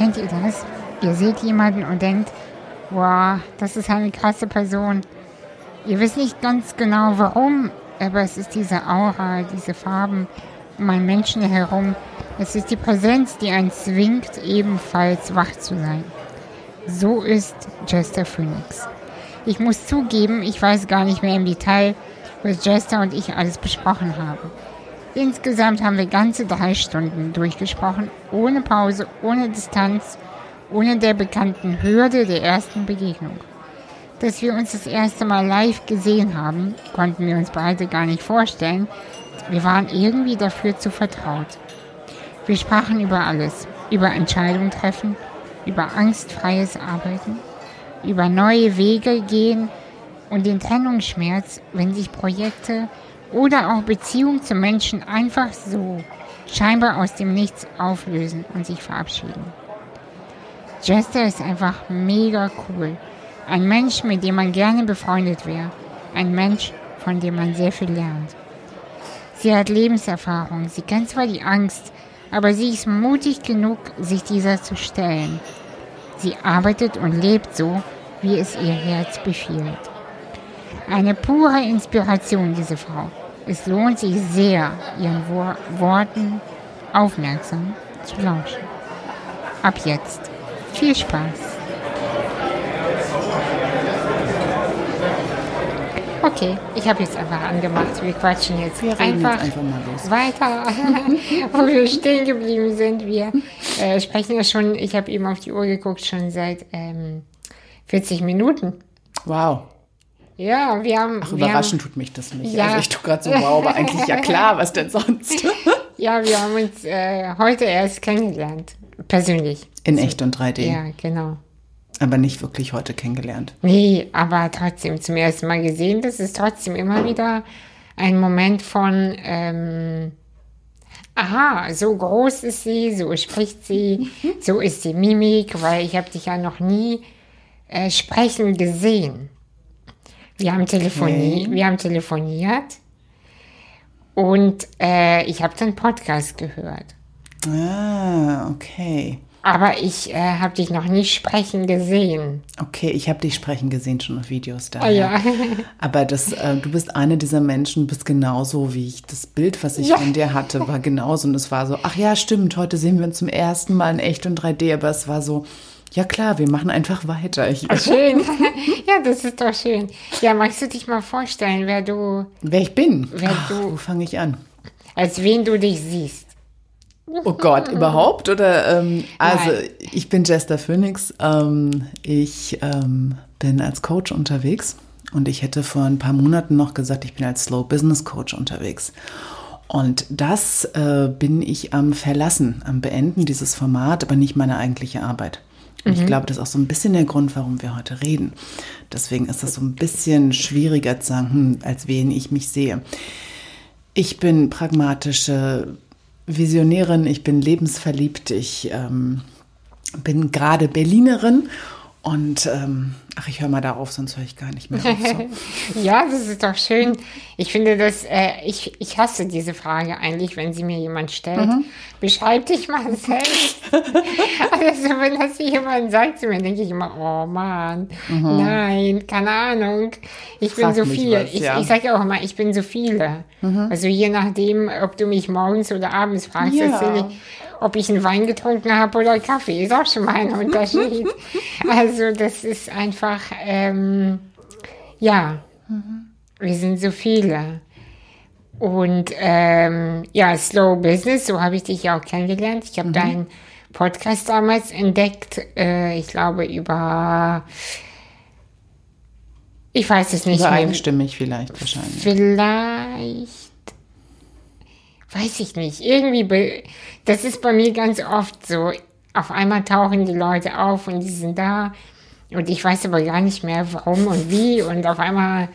Kennt ihr das? Ihr seht jemanden und denkt, wow, das ist eine krasse Person. Ihr wisst nicht ganz genau warum, aber es ist diese Aura, diese Farben um einen Menschen herum. Es ist die Präsenz, die einen zwingt, ebenfalls wach zu sein. So ist Jester Phoenix. Ich muss zugeben, ich weiß gar nicht mehr im Detail, was Jester und ich alles besprochen haben. Insgesamt haben wir ganze drei Stunden durchgesprochen, ohne Pause, ohne Distanz, ohne der bekannten Hürde der ersten Begegnung. Dass wir uns das erste Mal live gesehen haben, konnten wir uns beide gar nicht vorstellen. Wir waren irgendwie dafür zu vertraut. Wir sprachen über alles, über Entscheidungen treffen, über angstfreies Arbeiten, über neue Wege gehen und den Trennungsschmerz, wenn sich Projekte oder auch Beziehungen zu Menschen einfach so scheinbar aus dem Nichts auflösen und sich verabschieden. Jester ist einfach mega cool. Ein Mensch, mit dem man gerne befreundet wäre. Ein Mensch, von dem man sehr viel lernt. Sie hat Lebenserfahrung, sie kennt zwar die Angst, aber sie ist mutig genug, sich dieser zu stellen. Sie arbeitet und lebt so, wie es ihr Herz befiehlt. Eine pure Inspiration, diese Frau. Es lohnt sich sehr, ihren Wo Worten aufmerksam zu lauschen. Ab jetzt. Viel Spaß. Okay, ich habe jetzt einfach angemacht. Wir quatschen jetzt Wir einfach, einfach mal los. weiter, wo wir stehen geblieben sind. Wir äh, sprechen ja schon, ich habe eben auf die Uhr geguckt, schon seit ähm, 40 Minuten. Wow. Ja, wir haben. Ach, wir überraschen haben, tut mich das nicht. Ja. Also ich tue gerade so, wow, aber eigentlich ja klar, was denn sonst? Ja, wir haben uns äh, heute erst kennengelernt. Persönlich. In echt und 3D. Ja, genau. Aber nicht wirklich heute kennengelernt. Nee, aber trotzdem zum ersten Mal gesehen. Das ist trotzdem immer wieder ein Moment von, ähm, aha, so groß ist sie, so spricht sie, so ist die Mimik, weil ich habe dich ja noch nie äh, sprechen gesehen. Wir haben, telefoni Okay. wir haben telefoniert und äh, ich habe den Podcast gehört. Ah, okay. Aber ich äh, habe dich noch nie sprechen gesehen. Okay, ich habe dich sprechen gesehen schon auf Videos da. Ah, ja. Aber das, äh, du bist eine dieser Menschen, bist genauso wie ich. Das Bild, was ich Ja. von dir hatte, war genauso. Und es war so, ach ja, stimmt, heute sehen wir uns zum ersten Mal in echt und 3D. Aber es war so, ja klar, wir machen einfach weiter. Ich, Schön. ja, das ist doch schön. Ja, magst du dich mal vorstellen, wer du, wer ich bin? Wer Ach, du- wo fange ich an? als wen du dich siehst? Oh Gott, überhaupt? Oder ähm, also Nein. ich bin Jester Phoenix. Ähm, ich ähm, bin als Coach unterwegs und ich hätte vor ein paar Monaten noch gesagt, ich bin als Slow Business Coach unterwegs. Und das äh, bin ich am Verlassen, am Beenden dieses Format, aber nicht meine eigentliche Arbeit. Und ich glaube, das ist auch so ein bisschen der Grund, warum wir heute reden. Deswegen ist das so ein bisschen schwieriger zu sagen, hm, als wen ich mich sehe. Ich bin pragmatische Visionärin, ich bin lebensverliebt, ich ähm, bin gerade Berlinerin und ähm, ach, ich höre mal darauf, sonst höre ich gar nicht mehr auf. So. Ja, das ist doch schön. Ich finde das, äh, ich, ich hasse diese Frage eigentlich, wenn sie mir jemand stellt. Mhm. Beschreib dich mal selbst. also wenn das jemand sagt zu mir, denke ich immer, oh Mann, nein, keine Ahnung. Ich bin Mhm. Frag so mich viel. was, ich ja. Mhm. ich sage auch immer, ich bin so viele. Also je nachdem, ob du mich morgens oder abends fragst, Ja. erzähle ich, ob ich einen Wein getrunken habe oder Kaffee, ist auch schon mal ein Unterschied. also das ist einfach, ähm, ja, wir sind so viele. Und ähm, ja, Slow Business, so habe ich dich ja auch kennengelernt. Ich habe deinen Podcast damals entdeckt, äh, ich glaube über, ich weiß es nicht Oder mehr. einstimmig vielleicht wahrscheinlich. Vielleicht, weiß ich nicht. Irgendwie, das ist bei mir ganz oft so. Auf einmal tauchen die Leute auf und die sind da. Und ich weiß aber gar nicht mehr, warum und wie. Und auf einmal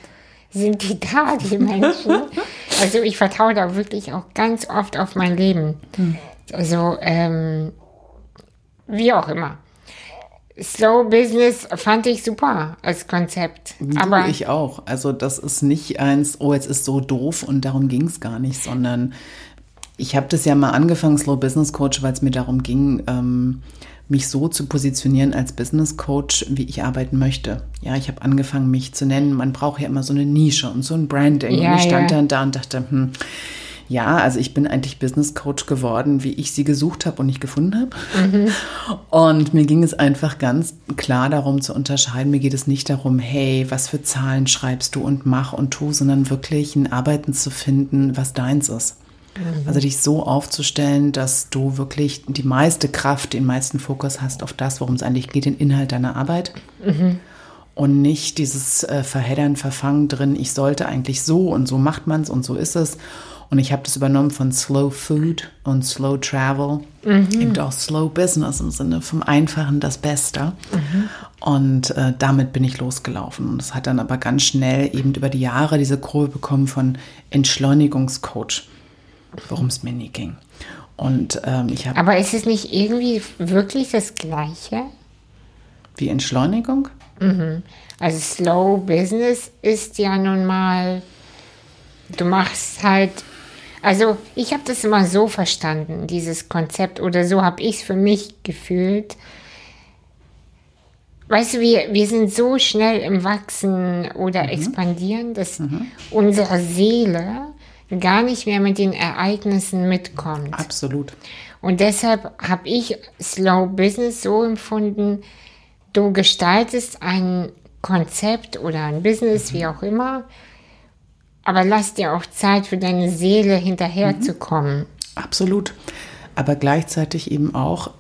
sind die da, die Menschen. Also ich vertraue da wirklich auch ganz oft auf mein Leben. Also, ähm, wie auch immer. Slow Business fand ich super als Konzept. Aber du, ich auch. Also das ist nicht eins, oh, jetzt ist so doof und darum ging es gar nicht, sondern ich habe das ja mal angefangen, Slow Business Coach, weil es mir darum ging, ähm, mich so zu positionieren als Business Coach, wie ich arbeiten möchte. Ja, ich habe angefangen, mich zu nennen. Man braucht ja immer so eine Nische und so ein Branding. Ja, und ich stand ja. dann da und dachte, hm, ja, also ich bin eigentlich Business Coach geworden, wie ich sie gesucht habe und nicht gefunden habe. Mhm. Und mir ging es einfach ganz klar darum zu unterscheiden. Mir geht es nicht darum, hey, was für Zahlen schreibst du und mach und tu, sondern wirklich ein Arbeiten zu finden, was deins ist. Mhm. Also dich so aufzustellen, dass du wirklich die meiste Kraft, den meisten Fokus hast auf das, worum es eigentlich geht, den Inhalt deiner Arbeit. Mhm. Und nicht dieses äh, Verheddern, Verfangen drin, ich sollte eigentlich so und so macht man es und so ist es. Und ich habe das übernommen von Slow Food und Slow Travel, eben auch Slow Business im Sinne vom Einfachen das Beste. Und äh, damit bin ich losgelaufen. Und es hat dann aber ganz schnell eben über die Jahre diese Kurve bekommen von Entschleunigungscoach, worum es mir nie ging. Und ähm, ich habe Aber ist es nicht irgendwie wirklich das Gleiche? wie Entschleunigung. Also Slow Business ist ja nun mal, du machst halt, also ich habe das immer so verstanden, dieses Konzept, oder so habe ich es für mich gefühlt. Weißt du, wir, wir sind so schnell im Wachsen oder expandieren, dass unsere Seele gar nicht mehr mit den Ereignissen mitkommt. Absolut. Und deshalb habe ich Slow Business so empfunden, du gestaltest ein Konzept oder ein Business, wie auch immer, aber lass dir auch Zeit für deine Seele hinterherzukommen. Absolut. Aber gleichzeitig eben auch,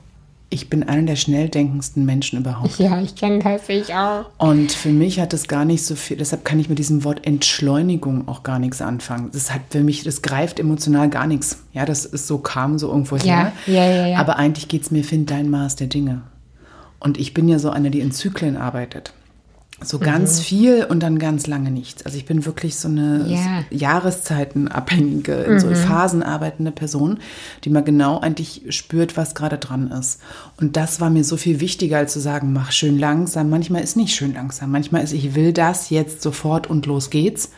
ich bin einer der schnell denkendsten Menschen überhaupt. Ja, ich kenne das, ich auch. Und für mich hat es gar nicht so viel, deshalb kann ich mit diesem Wort Entschleunigung auch gar nichts anfangen. Das hat für mich, das greift emotional gar nichts. Ja, das ist so kam so irgendwo Ja, her. ja, ja, ja. Aber eigentlich geht es mir, find dein Maß der Dinge. Und ich bin ja so eine, die in Zyklen arbeitet. So ganz viel und dann ganz lange nichts. Also ich bin wirklich so eine Ja. Jahreszeitenabhängige, in so Phasen arbeitende Person, die mal genau eigentlich spürt, was gerade dran ist. Und das war mir so viel wichtiger, als zu sagen, mach schön langsam. Manchmal ist nicht schön langsam. Manchmal ist, ich will das jetzt sofort und los geht's.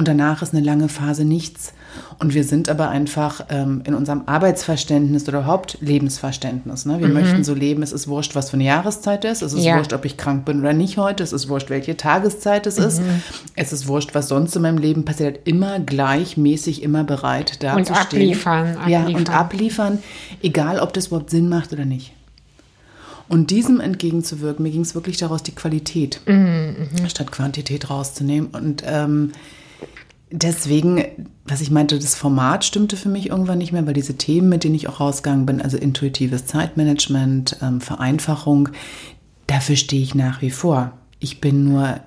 Und danach ist eine lange Phase nichts. Und wir sind aber einfach ähm, in unserem Arbeitsverständnis oder überhaupt Lebensverständnis. Ne? Wir möchten so leben, es ist wurscht, was für eine Jahreszeit ist. Es ist Ja. wurscht, ob ich krank bin oder nicht heute. Es ist wurscht, welche Tageszeit es ist. Es ist wurscht, was sonst in meinem Leben passiert. Immer gleichmäßig, immer bereit da Und zu stehen. abliefern, Ja, abliefern. und abliefern, egal ob das überhaupt Sinn macht oder nicht. Und diesem entgegenzuwirken, mir ging es wirklich daraus, die Qualität statt Quantität rauszunehmen. Und ähm, deswegen, was ich meinte, das Format stimmte für mich irgendwann nicht mehr, weil diese Themen, mit denen ich auch rausgegangen bin, also intuitives Zeitmanagement, ähm, Vereinfachung, dafür stehe ich nach wie vor. Ich bin nur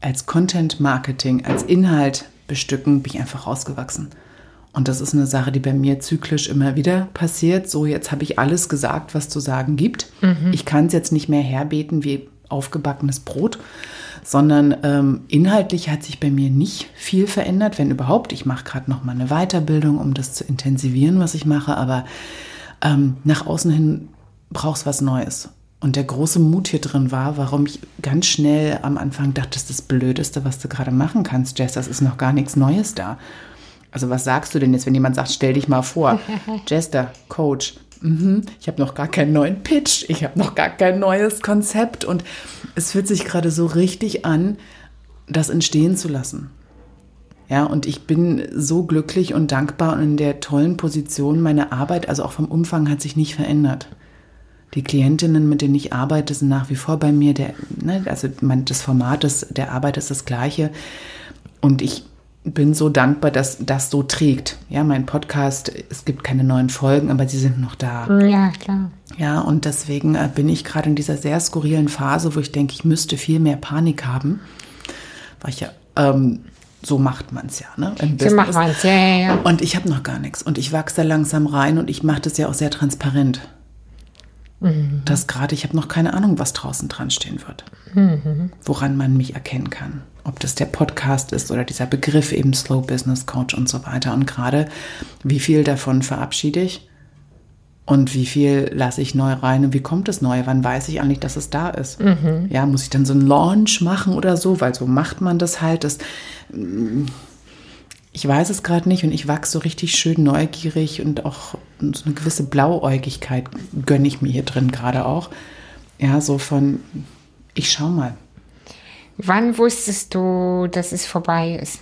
als Content Marketing, als Inhalt bestücken, bin ich einfach rausgewachsen. Und das ist eine Sache, die bei mir zyklisch immer wieder passiert. So, jetzt habe ich alles gesagt, was zu sagen gibt. Ich kann es jetzt nicht mehr herbeten wie aufgebackenes Brot, sondern ähm, inhaltlich hat sich bei mir nicht viel verändert, wenn überhaupt. Ich mache gerade noch mal eine Weiterbildung, um das zu intensivieren, was ich mache, aber ähm, nach außen hin brauchst was Neues. Und der große Mut hier drin war, warum ich ganz schnell am Anfang dachte, das ist das Blödeste, was du gerade machen kannst, Jess, das ist noch gar nichts Neues da. Also was sagst du denn jetzt, wenn jemand sagt, stell dich mal vor, Jester, Coach, mhm, ich habe noch gar keinen neuen Pitch, ich habe noch gar kein neues Konzept und es fühlt sich gerade so richtig an, das entstehen zu lassen. Ja, und ich bin so glücklich und dankbar und in der tollen Position. Meine Arbeit, also auch vom Umfang, hat sich nicht verändert. Die Klientinnen, mit denen ich arbeite, sind nach wie vor bei mir. Der, ne, also mein, das Format des, der Arbeit ist das gleiche. Und ich bin so dankbar, dass das so trägt. Ja, mein Podcast, es gibt keine neuen Folgen, aber sie sind noch da. Ja, klar. Ja, und deswegen äh, bin ich gerade in dieser sehr skurrilen Phase, wo ich denke, ich müsste viel mehr Panik haben. Weil ich ja, ähm, so macht man es ja, ne? Im So macht man es, ja, ja, ja. Und ich habe noch gar nichts. Und ich wachse da langsam rein und ich mache das ja auch sehr transparent. Dass gerade, ich habe noch keine Ahnung, was draußen dran stehen wird. Woran man mich erkennen kann. Ob das der Podcast ist oder dieser Begriff eben Slow Business Coach und so weiter. Und gerade, wie viel davon verabschiede ich und wie viel lasse ich neu rein und wie kommt es neu? Wann weiß ich eigentlich, dass es da ist? Ja, muss ich dann so einen Launch machen oder so? Weil so macht man das halt. Das, ich weiß es gerade nicht und ich wachse so richtig schön neugierig und auch so eine gewisse Blauäugigkeit gönne ich mir hier drin gerade auch. Ja, so von, ich schau mal. Wann wusstest du, dass es vorbei ist?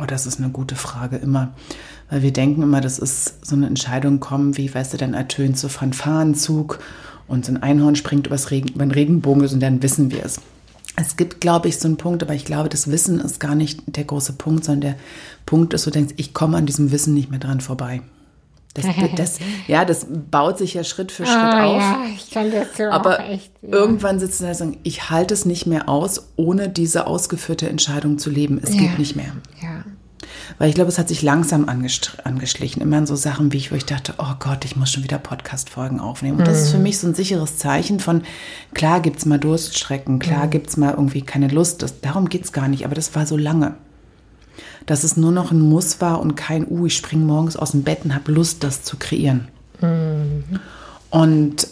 Oh, das ist eine gute Frage immer. Weil wir denken immer, das ist so eine Entscheidung kommen, wie, weißt du, dann ertönt so Fanfarenzug und so ein Einhorn springt übers Regen, über den Regenbogen und dann wissen wir es. Es gibt, glaube ich, so einen Punkt, aber ich glaube, das Wissen ist gar nicht der große Punkt, sondern der Punkt ist, du denkst, ich komme an diesem Wissen nicht mehr dran vorbei. Das, das, ja, das baut sich ja Schritt für Schritt oh, auf. Ja, ich kann das so aber echt, ja. irgendwann sitzen da und sagen, ich halte es nicht mehr aus, ohne diese ausgeführte Entscheidung zu leben. Es ja. geht nicht mehr. Ja. Weil ich glaube, es hat sich langsam angeschlichen. Immer in so Sachen, wie ich, wo ich dachte, oh Gott, ich muss schon wieder Podcast-Folgen aufnehmen. Und das ist für mhm. mich so ein sicheres Zeichen von, klar gibt es mal Durststrecken, klar mhm. gibt es mal irgendwie keine Lust. Das, darum geht es gar nicht, aber das war so lange. Dass es nur noch ein Muss war und kein, uh, ich springe morgens aus dem Bett und habe Lust, das zu kreieren. Mhm. Und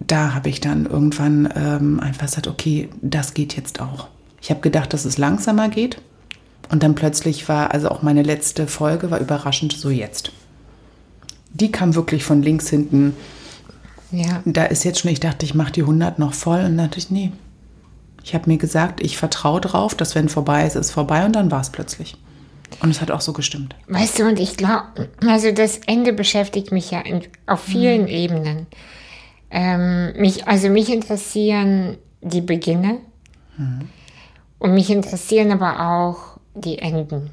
da habe ich dann irgendwann ähm, einfach gesagt, okay, das geht jetzt auch. Ich habe gedacht, dass es langsamer geht. Und dann plötzlich war, also auch meine letzte Folge war überraschend so jetzt. Die kam wirklich von links hinten. Ja. Da ist jetzt schon, ich dachte, ich mache die 100 noch voll. Und dann dachte ich, nee. Ich habe mir gesagt, ich vertraue drauf, dass wenn vorbei ist, ist vorbei. Und dann war es plötzlich. Und es hat auch so gestimmt. Weißt du, und ich glaube, also das Ende beschäftigt mich ja in, auf vielen mhm. Ebenen. Ähm, mich, also mich interessieren die Beginne. Mhm. Und mich interessieren aber auch die Enden.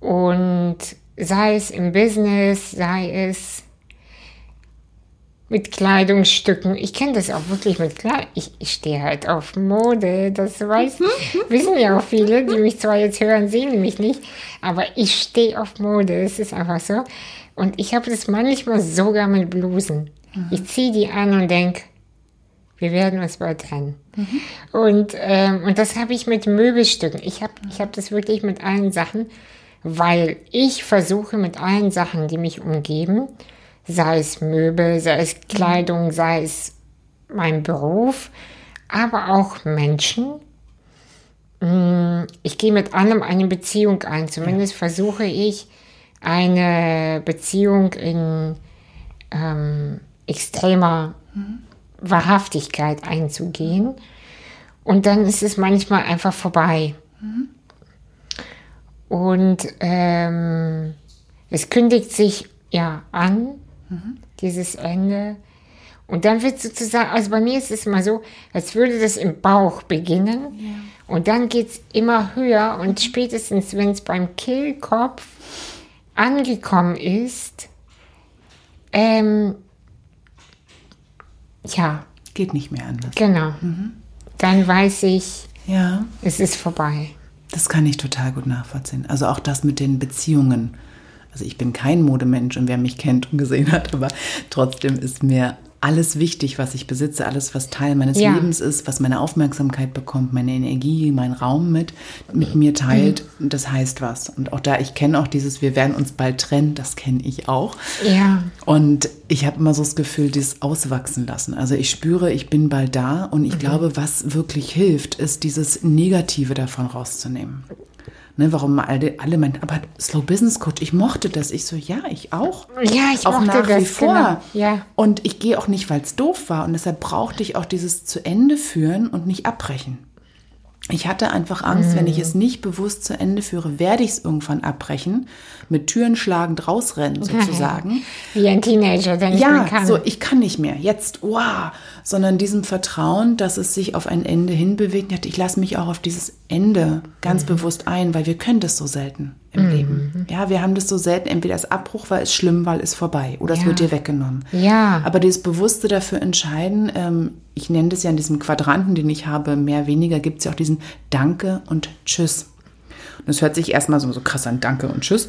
Und sei es im Business, sei es mit Kleidungsstücken. Ich kenne das auch wirklich mit Kleidung. Ich, ich stehe halt auf Mode, das weiß, wissen ja auch viele, die mich zwar jetzt hören, sehen mich nicht, aber ich stehe auf Mode, es ist einfach so. Und ich habe das manchmal sogar mit Blusen. Mhm. Ich ziehe die an und denke, wir werden uns bald trennen. Mhm. Und, ähm, und das habe ich mit Möbelstücken. Ich habe ich hab das wirklich mit allen Sachen, weil ich versuche mit allen Sachen, die mich umgeben, sei es Möbel, sei es Kleidung, sei es mein Beruf, aber auch Menschen. Mm, ich gehe mit allem eine Beziehung ein. Zumindest versuche ich eine Beziehung in ähm, extremer mhm. Wahrhaftigkeit einzugehen. Und dann ist es manchmal einfach vorbei. Mhm. Und ähm, es kündigt sich ja an, mhm. dieses Ende. Und dann wird sozusagen, also bei mir ist es immer so, als würde das im Bauch beginnen. Ja. Und dann geht es immer höher und spätestens, wenn es beim Kehlkopf angekommen ist, ähm, ja. Geht nicht mehr anders. Genau. Mhm. Dann weiß ich, ja. es ist vorbei. Das kann ich total gut nachvollziehen. Also auch das mit den Beziehungen. Also ich bin kein Modemensch und wer mich kennt und gesehen hat, aber trotzdem ist mir alles wichtig, was ich besitze, alles, was Teil meines ja. Lebens ist, was meine Aufmerksamkeit bekommt, meine Energie, mein Raum mit, mit mir teilt, mhm. das heißt was. Und auch da, ich kenne auch dieses, wir werden uns bald trennen, das kenne ich auch. Ja. Und ich habe immer so das Gefühl, dieses auswachsen lassen. Also ich spüre, ich bin bald da und ich mhm. glaube, was wirklich hilft, ist dieses Negative davon rauszunehmen. Ne, warum alle, alle meinen, aber Slow Business Coach, ich mochte das. Ich so, ja, ich auch. Ja, ich auch mochte nach das, wie vor. Genau. Ja. Und ich gehe auch nicht, weil es doof war. Und deshalb brauchte ich auch dieses zu Ende führen und nicht abbrechen. Ich hatte einfach Angst, mhm. wenn ich es nicht bewusst zu Ende führe, werde ich es irgendwann abbrechen, mit Türen schlagend rausrennen sozusagen. Wie ein Teenager, der nicht ja, mehr kann. so ich kann nicht mehr, jetzt, wow, sondern diesem Vertrauen, dass es sich auf ein Ende hinbewegt. Ich lasse mich auch auf dieses Ende ganz mhm. bewusst ein, weil wir können das so selten im mhm. Leben. Ja, wir haben das so selten, entweder das Abbruch war es schlimm, weil es vorbei oder es wird dir weggenommen. Ja. Aber dieses Bewusste dafür entscheiden, ähm, ich nenne das ja in diesem Quadranten, den ich habe, mehr, weniger, gibt es ja auch diesen Danke und Tschüss. Und das hört sich erstmal so, so krass an, Danke und Tschüss.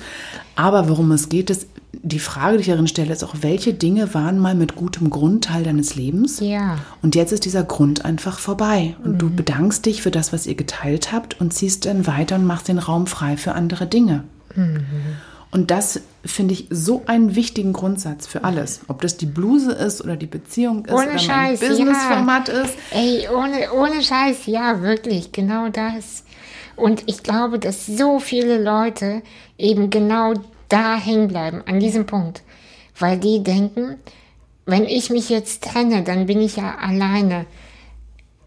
Aber worum es geht, ist, die Frage, die ich darin stelle, ist auch, welche Dinge waren mal mit gutem Grund Teil deines Lebens? Ja. Und jetzt ist dieser Grund einfach vorbei. Und mhm. du bedankst dich für das, was ihr geteilt habt und ziehst dann weiter und machst den Raum frei für andere Dinge. Mhm. Und das finde ich so einen wichtigen Grundsatz für alles. Ob das die Bluse ist oder die Beziehung ist ohne oder Scheiß, mein Businessformat ja. ist. Ey, ohne, ohne Scheiß, ja, wirklich, genau das. Und ich glaube, dass so viele Leute eben genau da hängen bleiben, an diesem Punkt. Weil die denken, wenn ich mich jetzt trenne, dann bin ich ja alleine.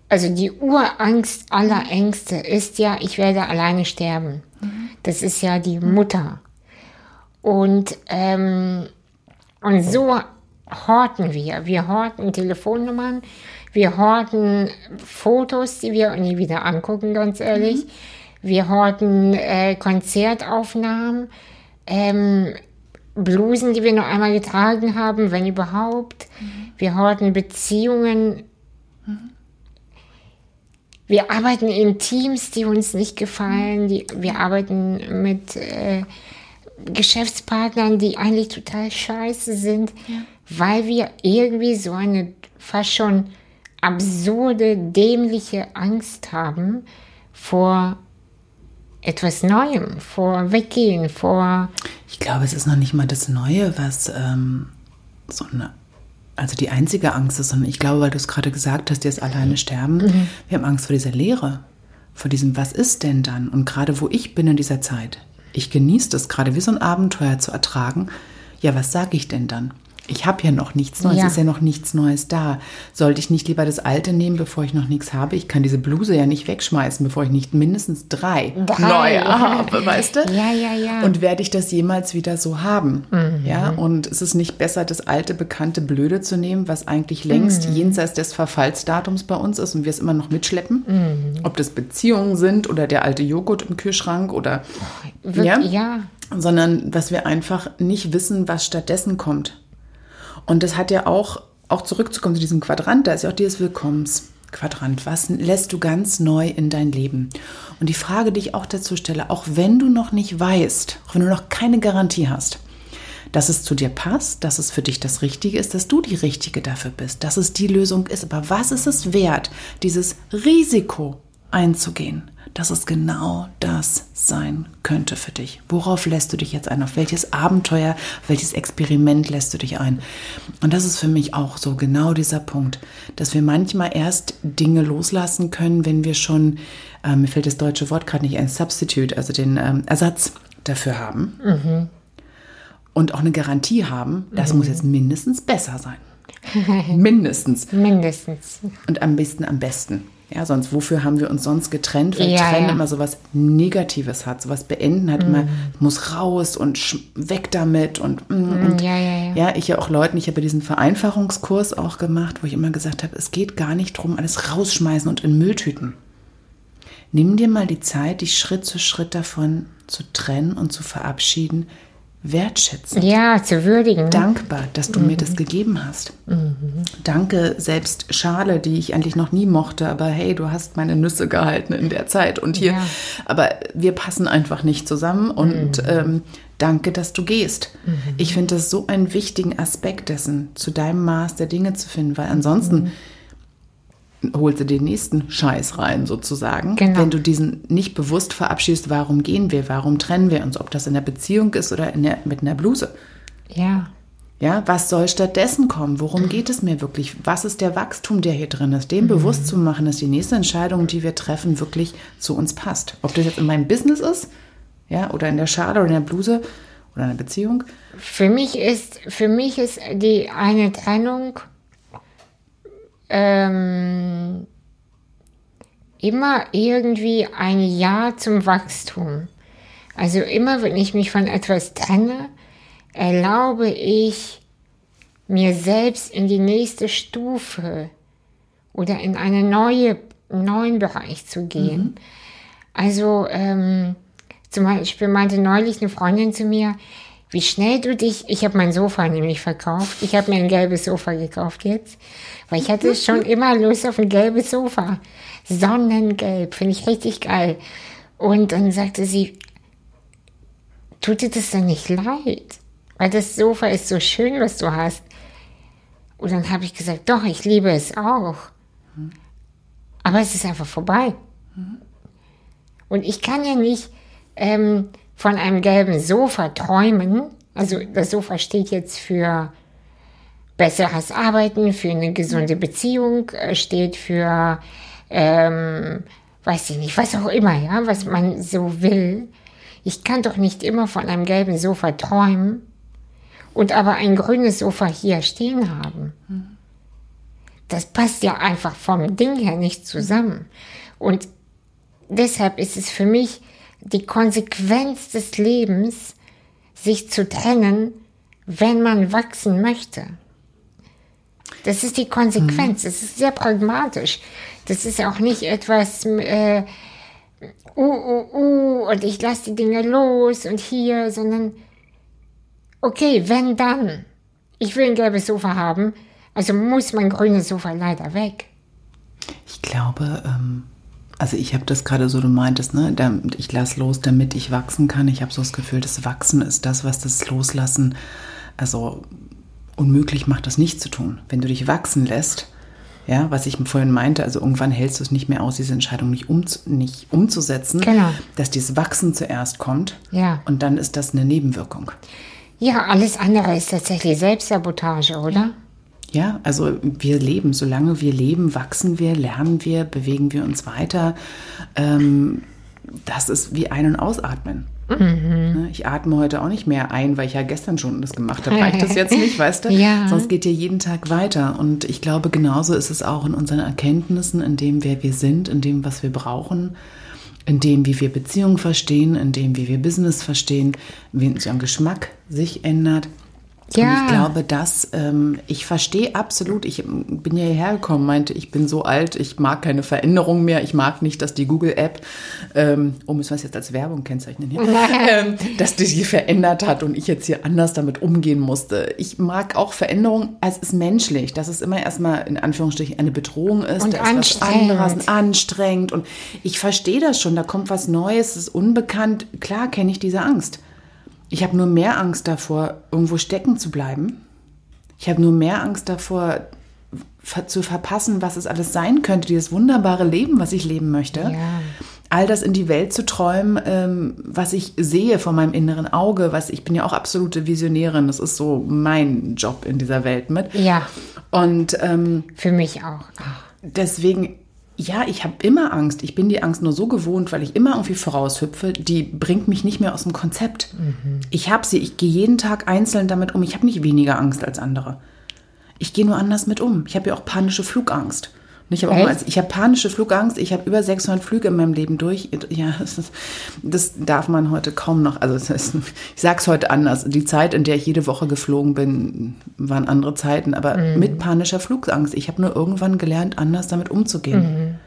Also die Urangst aller Ängste ist ja, ich werde alleine sterben. Das ist ja die Mutter. Und, ähm, und so horten wir. Wir horten Telefonnummern, wir horten Fotos, die wir nie wieder angucken, ganz ehrlich. Mhm. Wir horten äh, Konzertaufnahmen, ähm, Blusen, die wir noch einmal getragen haben, wenn überhaupt. Mhm. Wir horten Beziehungen. Mhm. Wir arbeiten in Teams, die uns nicht gefallen. Die, wir arbeiten mit äh, Geschäftspartnern, die eigentlich total scheiße sind, ja. weil wir irgendwie so eine fast schon absurde, dämliche Angst haben vor etwas Neuem, vor Weggehen, vor. Ich glaube, es ist noch nicht mal das Neue, was ähm, so eine, also die einzige Angst ist, sondern ich glaube, weil du es gerade gesagt hast, jetzt alleine sterben, mhm. wir haben Angst vor dieser Leere, vor diesem, was ist denn dann? Und gerade wo ich bin in dieser Zeit, ich genieße das gerade wie so ein Abenteuer zu ertragen. Ja, was sage ich denn dann? Ich habe ja noch nichts Neues, ja. ist ja noch nichts Neues da. Sollte ich nicht lieber das Alte nehmen, bevor ich noch nichts habe? Ich kann diese Bluse ja nicht wegschmeißen, bevor ich nicht mindestens drei, drei. neue habe, weißt du? Ja, ja, ja. Und werde ich das jemals wieder so haben? Mhm. Ja, und es ist nicht besser, das alte, bekannte Blöde zu nehmen, was eigentlich längst mhm. jenseits des Verfallsdatums bei uns ist und wir es immer noch mitschleppen? Mhm. Ob das Beziehungen sind oder der alte Joghurt im Kühlschrank oder, oh, ja? ja. Sondern, dass wir einfach nicht wissen, was stattdessen kommt. Und das hat ja auch, auch zurückzukommen zu diesem Quadrant, da ist ja auch dieses Willkommensquadrant. Was lässt du ganz neu in dein Leben? Und die Frage, die ich auch dazu stelle, auch wenn du noch nicht weißt, auch wenn du noch keine Garantie hast, dass es zu dir passt, dass es für dich das Richtige ist, dass du die Richtige dafür bist, dass es die Lösung ist. Aber was ist es wert, dieses Risiko einzugehen? Dass es genau das sein könnte für dich. Worauf lässt du dich jetzt ein? Auf welches Abenteuer, auf welches Experiment lässt du dich ein? Und das ist für mich auch so genau dieser Punkt, dass wir manchmal erst Dinge loslassen können, wenn wir schon, äh, mir fällt das deutsche Wort gerade nicht ein, Substitute, also den ähm, Ersatz dafür haben. Mhm. Und auch eine Garantie haben, das mhm. muss jetzt mindestens besser sein. mindestens. Mindestens. Und am besten am besten. Ja, sonst wofür haben wir uns sonst getrennt? Weil ja, Trennen ja. immer so was Negatives hat, so was Beenden hat mm. immer, muss raus und weg damit und, mm, mm, und ja, ja, ja. ja, ich ja auch Leuten, ich habe diesen Vereinfachungskurs auch gemacht, wo ich immer gesagt habe, es geht gar nicht darum, alles rausschmeißen und in Mülltüten. Nimm dir mal die Zeit, dich Schritt für Schritt davon zu trennen und zu verabschieden, wertschätzen. Ja, zu würdigen. Dankbar, dass du mhm. mir das gegeben hast. Mhm. Danke, selbst Schale, die ich eigentlich noch nie mochte, aber hey, du hast meine Nüsse gehalten in der Zeit und hier. Ja. Aber wir passen einfach nicht zusammen und mhm. ähm, danke, dass du gehst. Mhm. Ich finde das so einen wichtigen Aspekt dessen, zu deinem Maß der Dinge zu finden, weil ansonsten mhm holst du den nächsten Scheiß rein, sozusagen. Genau. Wenn du diesen nicht bewusst verabschiedest, warum gehen wir, warum trennen wir uns, ob das in der Beziehung ist oder der, mit einer Bluse. Ja. Ja, was soll stattdessen kommen? Worum geht es mir wirklich? Was ist der Wachstum, der hier drin ist? Dem mhm. bewusst zu machen, dass die nächste Entscheidung, die wir treffen, wirklich zu uns passt. Ob das jetzt in meinem Business ist, ja, oder in der Schale oder in der Bluse oder in der Beziehung. Für mich ist, für mich ist die eine Trennung ähm, immer irgendwie ein Ja zum Wachstum. Also immer, wenn ich mich von etwas trenne, erlaube ich mir selbst in die nächste Stufe oder in einen neue, neuen Bereich zu gehen. Mhm. Also ähm, zum Beispiel meinte neulich eine Freundin zu mir, wie schnell du dich, ich habe mein Sofa nämlich verkauft, ich habe mir ein gelbes Sofa gekauft jetzt, weil ich hatte schon immer Lust auf ein gelbes Sofa. Sonnengelb, finde ich richtig geil. Und dann sagte sie, tut dir das denn nicht leid? Weil das Sofa ist so schön, was du hast. Und dann habe ich gesagt, doch, ich liebe es auch. Aber es ist einfach vorbei. Und ich kann ja nicht ähm, von einem gelben Sofa träumen. Also das Sofa steht jetzt für besseres Arbeiten, für eine gesunde Beziehung, äh, steht für ähm, weiß ich nicht, was auch immer, ja, was man so will. Ich kann doch nicht immer von einem gelben Sofa träumen und aber ein grünes Sofa hier stehen haben. Das passt ja einfach vom Ding her nicht zusammen. Und deshalb ist es für mich die Konsequenz des Lebens, sich zu trennen, wenn man wachsen möchte. Das ist die Konsequenz. Das ist sehr pragmatisch. Das ist auch nicht etwas, äh, uh, uh, uh, und ich lasse die Dinge los und hier, sondern, okay, wenn dann. Ich will ein gelbes Sofa haben, also muss mein grünes Sofa leider weg. Ich glaube, ähm, also ich habe das gerade so, du meintest, ne, ich lasse los, damit ich wachsen kann. Ich habe so das Gefühl, das Wachsen ist das, was das Loslassen, also unmöglich macht, das nicht zu tun. Wenn du dich wachsen lässt, ja, was ich vorhin meinte, also irgendwann hältst du es nicht mehr aus, diese Entscheidung nicht, um, nicht umzusetzen, Genau. dass dieses Wachsen zuerst kommt Ja. und dann ist das eine Nebenwirkung. Ja, alles andere ist tatsächlich Selbstsabotage, oder? Ja, also wir leben, solange wir leben, wachsen wir, lernen wir, bewegen wir uns weiter. Ähm, das ist wie Ein- und Ausatmen. Ne, Ich atme heute auch nicht mehr ein, weil ich ja gestern schon das gemacht habe. Reicht das jetzt nicht, weißt du? Ja. Sonst geht ja jeden Tag weiter. Und ich glaube, genauso ist es auch in unseren Erkenntnissen, in dem, wer wir sind, in dem, was wir brauchen, in dem, wie wir Beziehungen verstehen, in dem, wie wir Business verstehen, wie unser Geschmack sich ändert. Und Ja. ich glaube, dass ähm, ich verstehe absolut, ich bin ja hierher gekommen, meinte, ich bin so alt, ich mag keine Veränderung mehr, ich mag nicht, dass die Google-App, ähm, oh, müssen wir es jetzt als Werbung kennzeichnen hier, ähm, dass die sich verändert hat und ich jetzt hier anders damit umgehen musste. Ich mag auch Veränderung, es ist menschlich, dass es immer erstmal in Anführungsstrichen eine Bedrohung ist, Und da ist was anderes, anstrengend und ich verstehe das schon, da kommt was Neues, es ist unbekannt, klar kenne ich diese Angst. Ich habe nur mehr Angst davor, irgendwo stecken zu bleiben. Ich habe nur mehr Angst davor, zu verpassen, was es alles sein könnte, dieses wunderbare Leben, was ich leben möchte. Ja. All das in die Welt zu träumen, ähm, was ich sehe vor meinem inneren Auge, was ich bin ja auch absolute Visionärin, das ist so mein Job in dieser Welt mit. Ja, Und ähm, für mich auch. Deswegen, ja, ich habe immer Angst. Ich bin die Angst nur so gewohnt, weil ich immer irgendwie voraushüpfe. Die bringt mich nicht mehr aus dem Konzept. Ich habe sie. Ich gehe jeden Tag einzeln damit um. Ich habe nicht weniger Angst als andere. Ich gehe nur anders mit um. Ich habe ja auch panische Flugangst. Ich habe auch mal, ich habe panische Flugangst. Ich habe über 600 Flüge in meinem Leben durch. Ja, das, ist, das darf man heute kaum noch. Also ist, ich sage es heute anders. Die Zeit, in der ich jede Woche geflogen bin, waren andere Zeiten. Aber mit panischer Flugangst. Ich habe nur irgendwann gelernt, anders damit umzugehen.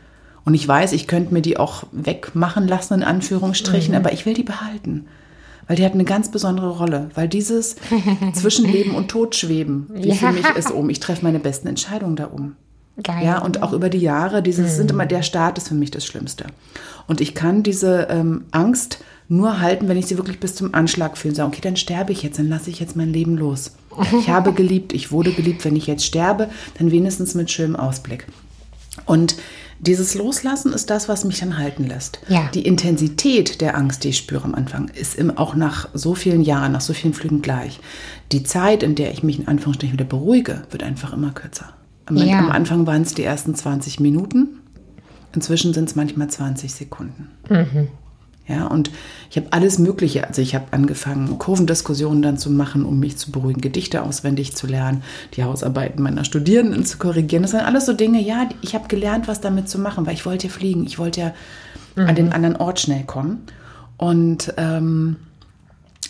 Und ich weiß, ich könnte mir die auch wegmachen lassen, in Anführungsstrichen, aber ich will die behalten. Weil die hat eine ganz besondere Rolle. Weil dieses zwischen Leben und Tod schweben, wie für Ja. mich ist um. Ich treffe meine besten Entscheidungen da um. Geil. Ja, und auch über die Jahre, dieses sind immer, der Start ist für mich das Schlimmste. Und ich kann diese ähm, Angst nur halten, wenn ich sie wirklich bis zum Anschlag fühle. Sagen, okay, dann sterbe ich jetzt, dann lasse ich jetzt mein Leben los. Ich habe geliebt, ich wurde geliebt. Wenn ich jetzt sterbe, dann wenigstens mit schönem Ausblick. Und dieses Loslassen ist das, was mich dann halten lässt. Ja. Die Intensität der Angst, die ich spüre am Anfang, ist im, auch nach so vielen Jahren, nach so vielen Flügen gleich. Die Zeit, in der ich mich in Anführungsstrichen wieder beruhige, wird einfach immer kürzer. Am, Ja. am Anfang waren es die ersten 20 Minuten, inzwischen sind es manchmal 20 Sekunden. Ja, und ich habe alles Mögliche. Also ich habe angefangen, Kurvendiskussionen dann zu machen, um mich zu beruhigen, Gedichte auswendig zu lernen, die Hausarbeiten meiner Studierenden zu korrigieren. Das sind alles so Dinge, ja, ich habe gelernt, was damit zu machen, weil ich wollte ja fliegen. Ich wollte ja an den anderen Ort schnell kommen. Und ähm,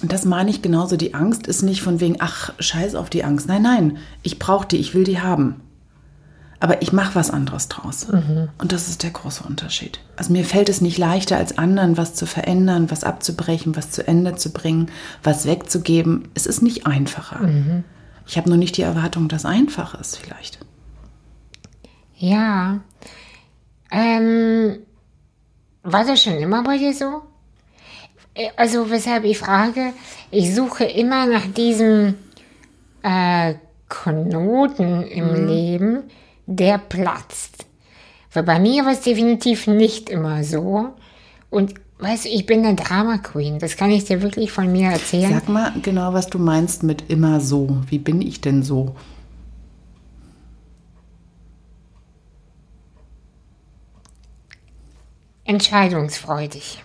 das meine ich genauso. Die Angst ist nicht von wegen, ach, scheiß auf die Angst. Nein, nein, ich brauche die, ich will die haben. Aber ich mache was anderes draus. Und das ist der große Unterschied. Also mir fällt es nicht leichter als anderen, was zu verändern, was abzubrechen, was zu Ende zu bringen, was wegzugeben. Es ist nicht einfacher. Ich habe nur nicht die Erwartung, dass einfach ist vielleicht. Ja. Ähm, war das schon immer bei dir so? Äh, Also weshalb ich frage, ich suche immer nach diesem äh, Knoten im Leben, der platzt. Weil bei mir war es definitiv nicht immer so. Und weißt du, ich bin eine Drama Queen. Das kann ich dir wirklich von mir erzählen. Sag mal genau, was du meinst mit immer so. Wie bin ich denn so? entscheidungsfreudig,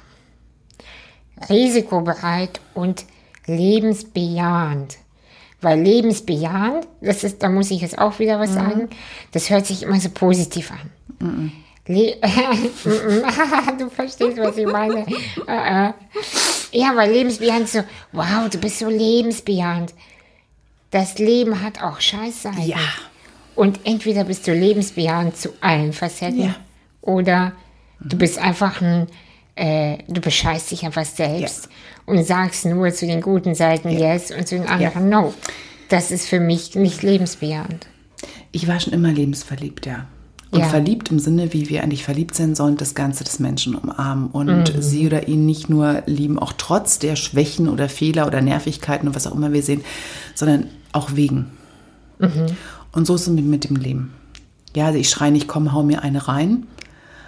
risikobereit und lebensbejahend. Weil lebensbejahend, das ist, da muss ich jetzt auch wieder was mhm. sagen, das hört sich immer so positiv an. Mhm. Le du verstehst, was ich meine. Äh, äh. ja, weil lebensbejahend so, wow, du bist so lebensbejahend. Das Leben hat auch Scheißseiten. Ja. Und entweder bist du lebensbejahend zu allen Facetten ja. oder du bist einfach ein, äh, du bescheißt dich einfach selbst ja. und sagst nur zu den guten Seiten ja. Yes und zu den anderen No. Das ist für mich nicht lebensbejahend. Ich war schon immer lebensverliebt, ja. Und ja. verliebt im Sinne, wie wir eigentlich verliebt sein sollen, das Ganze des Menschen umarmen und mhm. sie oder ihn nicht nur lieben, auch trotz der Schwächen oder Fehler oder Nervigkeiten und was auch immer wir sehen, sondern auch wegen. Mhm. Und so ist es mit dem Leben. Ja, also ich schreie nicht, komm, hau mir eine rein.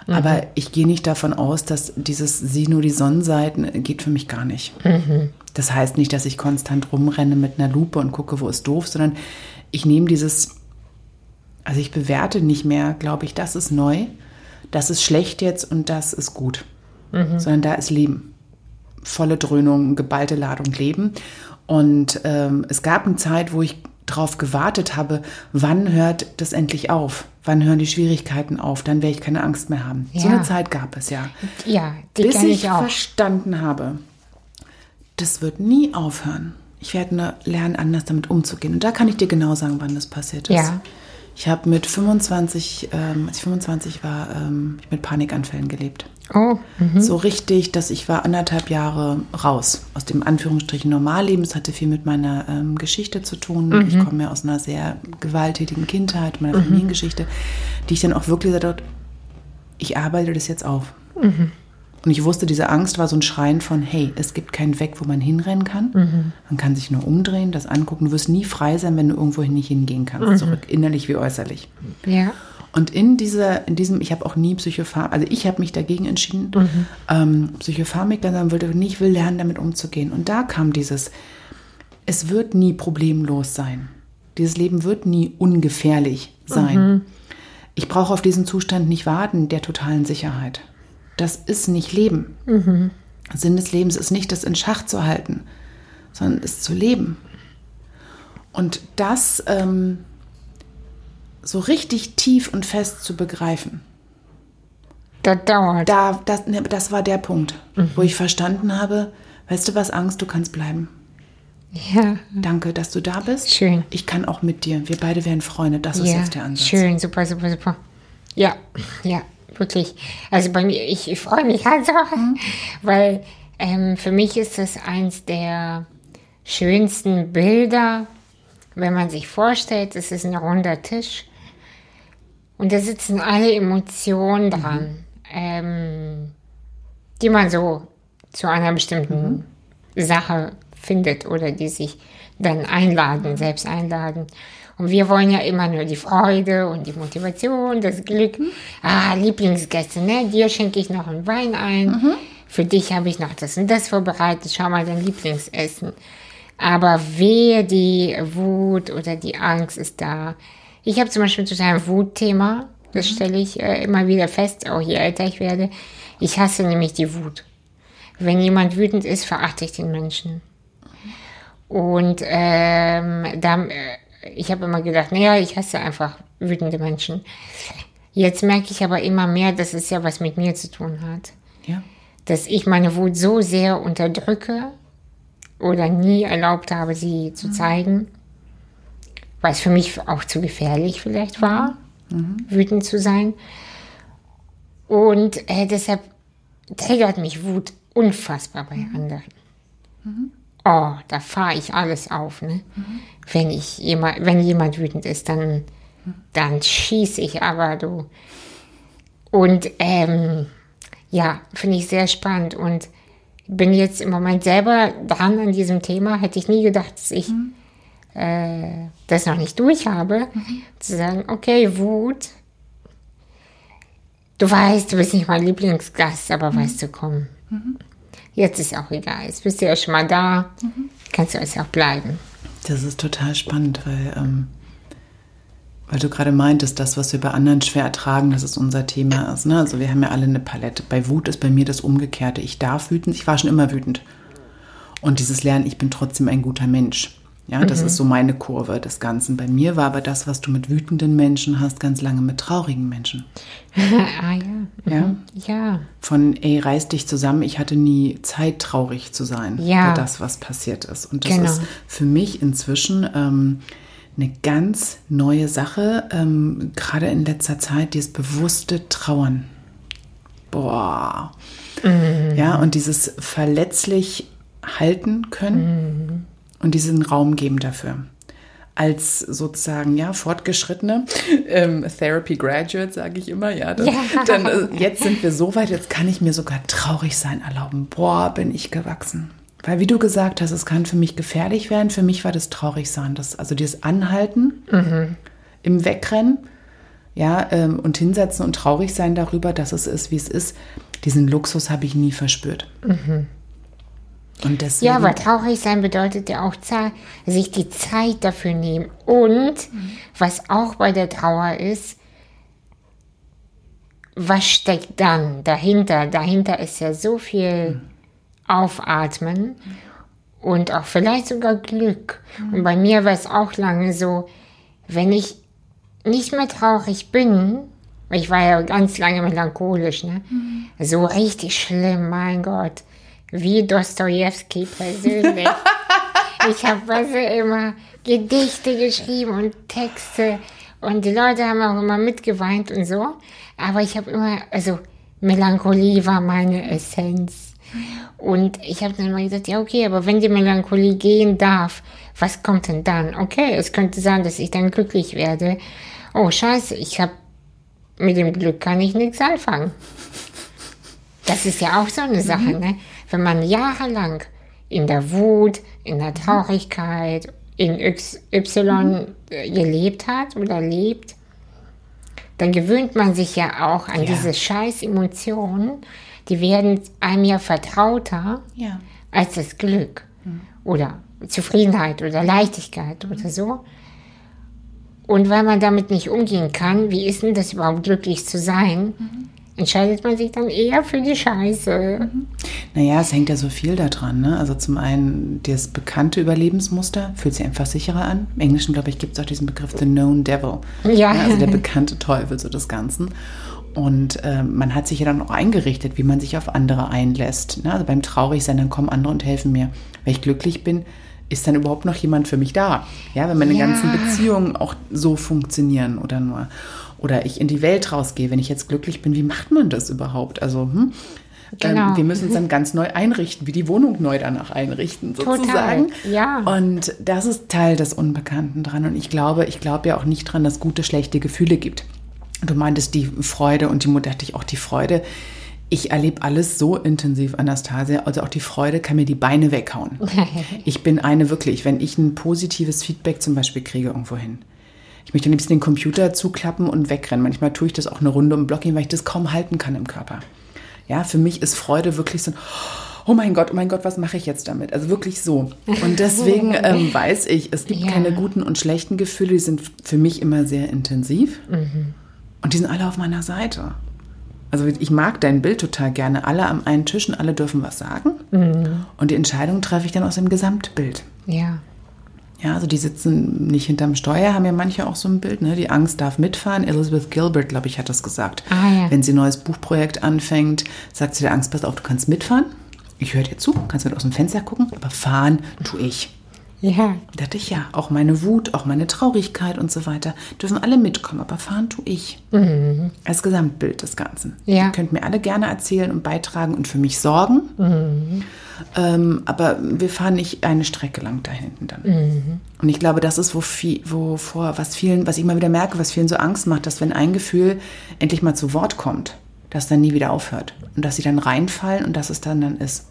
Mhm. Aber ich gehe nicht davon aus, dass dieses Sie nur die Sonnenseiten geht für mich gar nicht. Mhm. Das heißt nicht, dass ich konstant rumrenne mit einer Lupe und gucke, wo ist doof, sondern ich nehme dieses also ich bewerte nicht mehr, glaube ich, das ist neu, das ist schlecht jetzt und das ist gut. Mhm. Sondern da ist Leben. Volle Dröhnung, geballte Ladung Leben. Und ähm, es gab eine Zeit, wo ich darauf gewartet habe, wann hört das endlich auf? Wann hören die Schwierigkeiten auf? Dann werde ich keine Angst mehr haben. Ja. So eine Zeit gab es ja. Ja, die Bis ich, ich verstanden habe, das wird nie aufhören. Ich werde nur lernen, anders damit umzugehen. Und da kann ich dir genau sagen, wann das passiert ist. Ja. Ich habe mit 25, ähm, als ich 25 war, ähm, mit Panikanfällen gelebt. Oh. Mhm. So richtig, dass ich war anderthalb Jahre raus aus dem Anführungsstrichen Normalleben. Es hatte viel mit meiner ähm, Geschichte zu tun. Mhm. Ich komme ja aus einer sehr gewalttätigen Kindheit, meiner mhm. Familiengeschichte, die ich dann auch wirklich gesagt habe, ich arbeite das jetzt auf. Und ich wusste, diese Angst war so ein Schreien von, hey, es gibt keinen Weg, wo man hinrennen kann. Mhm. Man kann sich nur umdrehen, das angucken. Du wirst nie frei sein, wenn du irgendwo nicht hingehen kannst, mhm. zurück, innerlich wie äußerlich. Ja. Und in dieser, in diesem, ich habe auch nie Psychopharm, also ich habe mich dagegen entschieden, mhm. ähm, Psychopharmaka sagen wollte, nicht, ich will lernen, damit umzugehen. Und da kam dieses, es wird nie problemlos sein. Dieses Leben wird nie ungefährlich sein. Mhm. Ich brauche auf diesen Zustand nicht warten, der totalen Sicherheit das ist nicht Leben. Mhm. Sinn des Lebens ist nicht, das in Schach zu halten, sondern es zu leben. Und das ähm, so richtig tief und fest zu begreifen. Das dauert. Da, das, ne, das war der Punkt, mhm. wo ich verstanden habe, weißt du was, Angst, du kannst bleiben. Ja. Danke, dass du da bist. Schön. Ich kann auch mit dir. Wir beide wären Freunde. Das ist jetzt der Ansatz. Schön, super, super, super. Ja, ja wirklich. Also bei mir, ich, ich freue mich halt so, mhm. weil ähm, für mich ist es eins der schönsten Bilder, wenn man sich vorstellt, es ist ein runder Tisch und da sitzen alle Emotionen mhm. dran, mhm. ähm, die man so zu einer bestimmten mhm. Sache findet oder die sich dann einladen, selbst einladen. Und wir wollen ja immer nur die Freude und die Motivation, das Glück. Mhm. Ah, Lieblingsgäste, ne? Dir schenke ich noch einen Wein ein. Mhm. Für dich habe ich noch das und das vorbereitet. Schau mal dein Lieblingsessen. Aber wer die Wut oder die Angst ist da. Ich habe zum Beispiel total ein Wutthema. Das mhm. stelle ich äh, immer wieder fest, auch je älter ich werde. Ich hasse nämlich die Wut. Wenn jemand wütend ist, verachte ich den Menschen. Und ähm, da, ich habe immer gedacht, naja, ich hasse einfach wütende Menschen. Jetzt merke ich aber immer mehr, dass es ja was mit mir zu tun hat. Ja. Dass ich meine Wut so sehr unterdrücke oder nie erlaubt habe, sie zu mhm. zeigen, weil es für mich auch zu gefährlich vielleicht war, mhm. wütend zu sein. Und äh, deshalb triggert mich Wut unfassbar bei mhm. anderen. Mhm oh, da fahre ich alles auf. Ne? Mhm. Wenn, ich jemand, wenn jemand wütend ist, dann, dann schieße ich aber du. Und ähm, ja, finde ich sehr spannend und bin jetzt im Moment selber dran an diesem Thema. Hätte ich nie gedacht, dass ich mhm. äh, das noch nicht durch habe. Mhm. Zu sagen, okay, Wut. Du weißt, du bist nicht mein Lieblingsgast, aber mhm. weißt du, komm. Jetzt ist auch egal. Jetzt bist du ja schon mal da. Mhm. Kannst du jetzt auch bleiben. Das ist total spannend, weil ähm, weil du gerade meintest, das, was wir bei anderen schwer ertragen, dass es unser Thema ist. Ne? Also wir haben ja alle eine Palette. Bei Wut ist bei mir das Umgekehrte. Ich darf wütend, ich war schon immer wütend. Und dieses Lernen, ich bin trotzdem ein guter Mensch. Ja, das mhm. ist so meine Kurve des Ganzen. Bei mir war aber das, was du mit wütenden Menschen hast, ganz lange mit traurigen Menschen. ah ja. Ja. Mhm. Ja. Von, ey, reiß dich zusammen. Ich hatte nie Zeit, traurig zu sein Ja. für das, was passiert ist. Und das Genau. ist für mich inzwischen ähm, eine ganz neue Sache, ähm, gerade in letzter Zeit, dieses bewusste Trauern. Boah. Ja, und dieses verletzlich halten können und diesen Raum geben dafür. Als sozusagen, ja, fortgeschrittene ähm, Therapy Graduate, sage ich immer, ja. Dann, Ja. dann äh, jetzt sind wir so weit, jetzt kann ich mir sogar traurig sein erlauben. Boah, bin ich gewachsen. Weil, wie du gesagt hast, es kann für mich gefährlich werden. Für mich war das traurig sein. Das, also dieses Anhalten im Wegrennen, ja, ähm, und hinsetzen und traurig sein darüber, dass es ist, wie es ist. Diesen Luxus habe ich nie verspürt. Deswegen, Ja, aber traurig sein bedeutet ja auch sich die Zeit dafür nehmen. Und was auch bei der Trauer ist, was steckt dann dahinter? Dahinter ist ja so viel Aufatmen und auch vielleicht sogar Glück. Und bei mir war es auch lange so, wenn ich nicht mehr traurig bin, ich war ja ganz lange melancholisch, ne? So richtig schlimm, mein Gott. Wie Dostoevsky persönlich. ich habe also immer Gedichte geschrieben und Texte und die Leute haben auch immer mitgeweint und so. Aber ich habe immer, also Melancholie war meine Essenz. Und ich habe dann immer gesagt, ja okay, aber wenn die Melancholie gehen darf, was kommt denn dann? Okay, es könnte sein, dass ich dann glücklich werde. Oh scheiße, ich habe mit dem Glück kann ich nichts anfangen. Das ist ja auch so eine Sache, ne? Wenn man jahrelang in der Wut, in der Traurigkeit, in XY äh, gelebt hat oder lebt, dann gewöhnt man sich ja auch an Ja. diese scheiß Emotionen. Die werden einem ja vertrauter ja. als das Glück oder Zufriedenheit oder Leichtigkeit oder so. Und weil man damit nicht umgehen kann, wie ist denn das überhaupt glücklich zu sein, entscheidet man sich dann eher für die Scheiße. Naja, es hängt ja so viel daran. Ne? Also zum einen das bekannte Überlebensmuster fühlt sich einfach sicherer an. Im Englischen, glaube ich, gibt es auch diesen Begriff The Known Devil. Ja. also der bekannte Teufel so des Ganzen. Und äh, man hat sich ja dann auch eingerichtet, wie man sich auf andere einlässt. Ne? Also beim Traurigsein, dann kommen andere und helfen mir. Wenn ich glücklich bin, ist dann überhaupt noch jemand für mich da? Ja, wenn meine Ja. ganzen Beziehungen auch so funktionieren oder nur. Oder ich in die Welt rausgehe, wenn ich jetzt glücklich bin, wie macht man das überhaupt? Also, hm? Genau. Ähm, wir müssen uns dann ganz neu einrichten, wie die Wohnung neu danach einrichten, Total, sozusagen. ja. Und das ist Teil des Unbekannten dran. Und ich glaube, ich glaube ja auch nicht dran, dass es gute, schlechte Gefühle gibt. Du meintest die Freude und die Mutter hatte ich auch die Freude. Ich erlebe alles so intensiv, Anastasia. Also auch die Freude kann mir die Beine weghauen. Ich bin eine wirklich, wenn ich ein positives Feedback zum Beispiel kriege irgendwo hin. Ich möchte am liebsten den Computer zuklappen und wegrennen. Manchmal tue ich das auch eine Runde um Blocking, weil ich das kaum halten kann im Körper. Ja, für mich ist Freude wirklich so, ein, oh mein Gott, oh mein Gott, was mache ich jetzt damit? Also wirklich so. Und deswegen ähm, weiß ich, es gibt Ja. keine guten und schlechten Gefühle, die sind für mich immer sehr intensiv. Und die sind alle auf meiner Seite. Also ich mag dein Bild total gerne. Alle am einen Tisch und alle dürfen was sagen. Und die Entscheidung treffe ich dann aus dem Gesamtbild. Ja. Ja, also die sitzen nicht hinterm Steuer, haben ja manche auch so ein Bild, ne? Die Angst darf mitfahren. Elizabeth Gilbert, glaube ich, hat das gesagt. Ah, ja. Wenn sie ein neues Buchprojekt anfängt, sagt sie der Angst, pass auf, du kannst mitfahren. Ich höre dir zu, kannst mit aus dem Fenster gucken, aber fahren tue ich. Ja. Da dachte ich ja, auch meine Wut, auch meine Traurigkeit und so weiter, dürfen alle mitkommen, aber fahren tue ich. Als Gesamtbild des Ganzen. Ja. Ihr könnt mir alle gerne erzählen und beitragen und für mich sorgen. Ähm, aber wir fahren nicht eine Strecke lang da hinten dann. Und ich glaube, das ist, wo viel, wovor, was vielen, was ich immer wieder merke, was vielen so Angst macht, dass wenn ein Gefühl endlich mal zu Wort kommt, das dann nie wieder aufhört. Und dass sie dann reinfallen und dass es dann dann ist.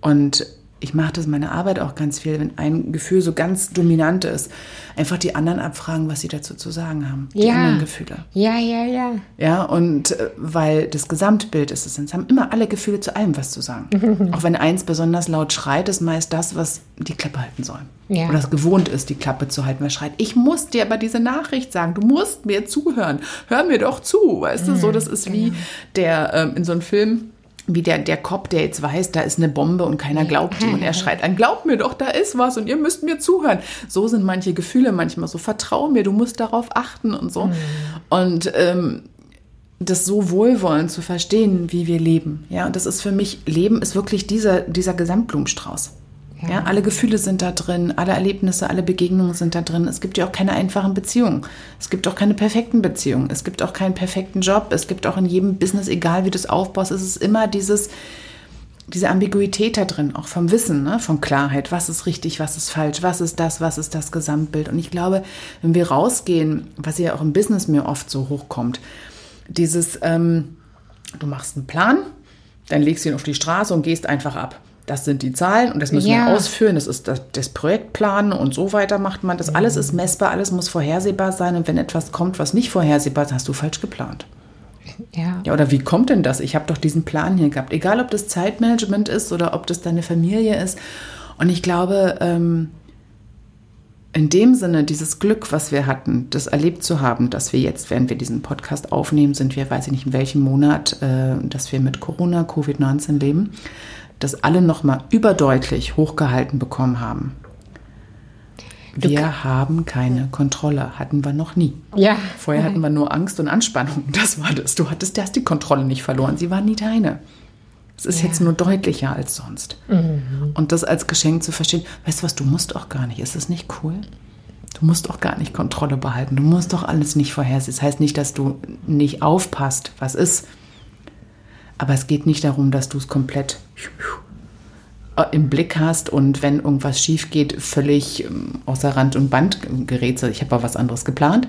Und ich mache das in meiner Arbeit auch ganz viel, wenn ein Gefühl so ganz dominant ist, einfach die anderen abfragen, was sie dazu zu sagen haben. Die Ja. anderen Gefühle. Ja, ja, ja. Ja, und äh, weil das Gesamtbild ist es, es haben immer alle Gefühle zu allem was zu sagen. auch wenn eins besonders laut schreit, ist meist das, was die Klappe halten soll. Ja. Oder es gewohnt ist, die Klappe zu halten. Wer schreit, ich muss dir aber diese Nachricht sagen, du musst mir zuhören. Hör mir doch zu. Weißt du, so, das ist wie der ähm, in so einem Film, wie der, der Cop, der jetzt weiß, da ist eine Bombe und keiner glaubt ihm und er schreit an, glaubt mir doch, da ist was und ihr müsst mir zuhören. So sind manche Gefühle manchmal so, vertrau mir, du musst darauf achten und so. Und ähm, das so wohlwollend zu verstehen, wie wir leben. Ja, und das ist für mich, Leben ist wirklich dieser, dieser Gesamtblumenstrauß. Ja. alle Gefühle sind da drin, alle Erlebnisse, alle Begegnungen sind da drin. Es gibt ja auch keine einfachen Beziehungen. Es gibt auch keine perfekten Beziehungen. Es gibt auch keinen perfekten Job. Es gibt auch in jedem Business, egal wie du es aufbaust, es ist immer dieses, diese Ambiguität da drin, auch vom Wissen, ne? von Klarheit, was ist richtig, was ist falsch, was ist das, was ist das Gesamtbild. Und ich glaube, wenn wir rausgehen, was ja auch im Business mir oft so hochkommt, dieses, ähm, du machst einen Plan, dann legst du ihn auf die Straße und gehst einfach ab. Das sind die Zahlen und das müssen Ja. wir ausführen. Das ist das, das Projektplanen und so weiter macht man. Das alles ist messbar, alles muss vorhersehbar sein. Und wenn etwas kommt, was nicht vorhersehbar ist, hast du falsch geplant. Ja. Ja, oder wie kommt denn das? Ich habe doch diesen Plan hier gehabt. Egal, ob das Zeitmanagement ist oder ob das deine Familie ist. Und ich glaube, ähm, in dem Sinne, dieses Glück, was wir hatten, das erlebt zu haben, dass wir jetzt, während wir diesen Podcast aufnehmen, sind wir, weiß ich nicht in welchem Monat, äh, dass wir mit Corona, Covid-19 leben, dass alle nochmal überdeutlich hochgehalten bekommen haben. Wir haben keine Kontrolle, hatten wir noch nie. Ja. Vorher hatten wir nur Angst und Anspannung. Das war das. Du hattest erst die Kontrolle nicht verloren. Sie war nie deine. Es ist jetzt nur deutlicher als sonst. Und das als Geschenk zu verstehen, weißt du was, du musst auch gar nicht. Ist das nicht cool? Du musst auch gar nicht Kontrolle behalten. Du musst doch alles nicht vorhersehen. Das heißt nicht, dass du nicht aufpasst, was ist. Aber es geht nicht darum, dass du es komplett im Blick hast und wenn irgendwas schief geht, völlig ähm, außer Rand und Band gerätst. Ich habe auch was anderes geplant.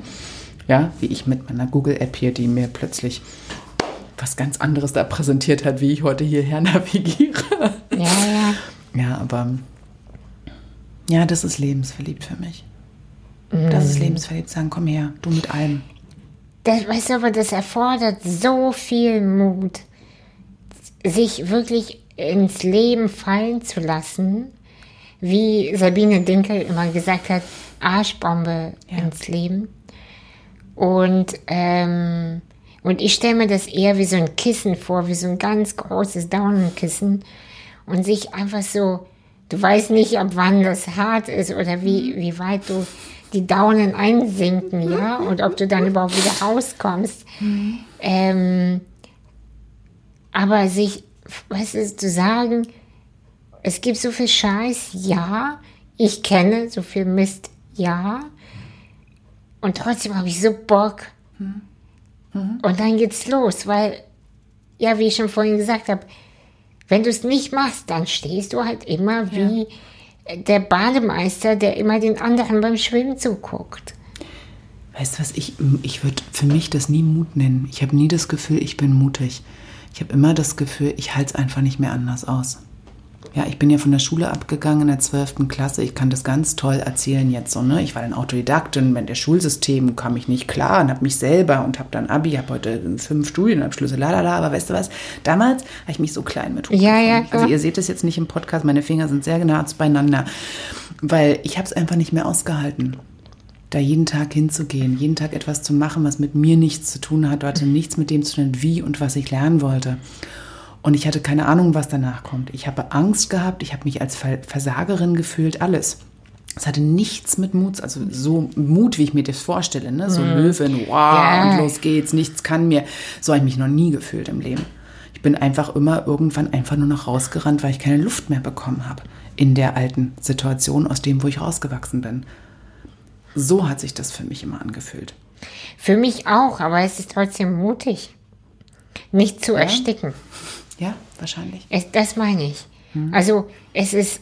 Ja, wie ich mit meiner Google-App hier, die mir plötzlich was ganz anderes da präsentiert hat, wie ich heute hierher navigiere. Ja, ja. Ja, aber ja, das ist lebensverliebt für mich. Das ist lebensverliebt, sagen, komm her, du mit allem. Das, weißt du, aber das erfordert so viel Mut, sich wirklich ins Leben fallen zu lassen, wie Sabine Dinkel immer gesagt hat, Arschbombe Ja. ins Leben. Und, ähm, und ich stelle mir das eher wie so ein Kissen vor, wie so ein ganz großes Daunenkissen. Und sich einfach so, du weißt nicht, ab wann das hart ist oder wie, wie weit du die Daunen einsinken, ja, und ob du dann überhaupt wieder rauskommst. Ähm, aber sich, was ist zu sagen, es gibt so viel Scheiß, ja, ich kenne so viel Mist, ja, und trotzdem habe ich so Bock. Und dann geht's los, weil, ja, wie ich schon vorhin gesagt habe, wenn du es nicht machst, dann stehst du halt immer wie der Bademeister, der immer den anderen beim Schwimmen zuguckt. Weißt du was, ich, ich würde für mich das nie Mut nennen. Ich habe nie das Gefühl, ich bin mutig. Ich habe immer das Gefühl, ich halte es einfach nicht mehr anders aus. Ja, ich bin ja von der Schule abgegangen in der 12. Klasse. Ich kann das ganz toll erzählen jetzt so, ne? Ich war ein Autodidaktin, mit der Schulsystem kam ich nicht klar und habe mich selber und habe dann Abi, habe heute fünf Studienabschlüsse, lalala, aber weißt du was? Damals habe ich mich so klein mit Ja, ja, hochgefunden. Also ihr seht es jetzt nicht im Podcast, meine Finger sind sehr nah beieinander, weil ich habe es einfach nicht mehr ausgehalten da jeden Tag hinzugehen, jeden Tag etwas zu machen, was mit mir nichts zu tun hat, hatte nichts mit dem zu tun, wie und was ich lernen wollte. Und ich hatte keine Ahnung, was danach kommt. Ich habe Angst gehabt, ich habe mich als Ver- Versagerin gefühlt, alles. Es hatte nichts mit Mut, also so Mut, wie ich mir das vorstelle, ne? so Löwen, wow, Ja. und los geht's, nichts kann mir. So habe ich mich noch nie gefühlt im Leben. Ich bin einfach immer irgendwann einfach nur noch rausgerannt, weil ich keine Luft mehr bekommen habe in der alten Situation, aus dem, wo ich rausgewachsen bin. So hat sich das für mich immer angefühlt. Für mich auch, aber es ist trotzdem mutig, nicht zu ersticken. Ja, wahrscheinlich. Es, das meine ich. Also es ist,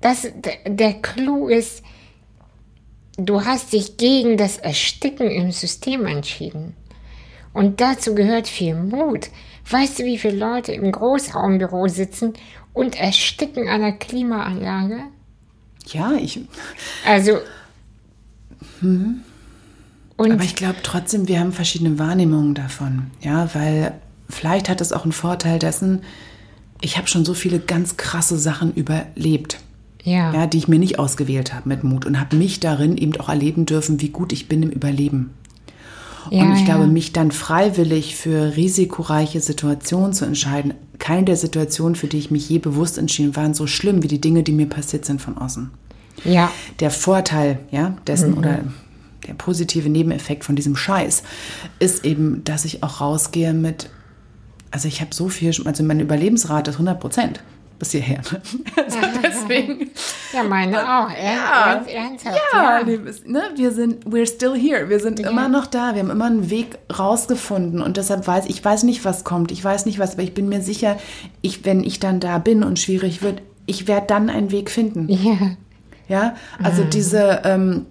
das, der, der Clou ist, du hast dich gegen das Ersticken im System entschieden. Und dazu gehört viel Mut, Weißt du, wie viele Leute im Großraumbüro sitzen und ersticken an der Klimaanlage? Ja, ich. Also. Hm. Und Aber ich glaube trotzdem, wir haben verschiedene Wahrnehmungen davon. Ja, weil vielleicht hat es auch einen Vorteil dessen, ich habe schon so viele ganz krasse Sachen überlebt. Ja. ja. die ich mir nicht ausgewählt habe mit Mut und habe mich darin eben auch erleben dürfen, wie gut ich bin im Überleben. Ja, und ich ja. glaube, mich dann freiwillig für risikoreiche Situationen zu entscheiden, keine der Situationen, für die ich mich je bewusst entschieden, waren so schlimm wie die Dinge, die mir passiert sind von außen. Ja. Der Vorteil, ja, dessen mhm. oder der positive Nebeneffekt von diesem Scheiß ist eben, dass ich auch rausgehe mit, also ich habe so viel, also meine Überlebensrate ist 100 Prozent bis hierher. Also deswegen. Ja, meine auch. Ja, ernsthaft. Ja, ja. Ne, wir sind, we're still here. Wir sind ja. immer noch da. Wir haben immer einen Weg rausgefunden. Und deshalb weiß ich, weiß nicht, was kommt. Ich weiß nicht, was, aber ich bin mir sicher, ich, wenn ich dann da bin und schwierig wird, ich werde dann einen Weg finden. Ja. Ja, also mhm. diese, ähm,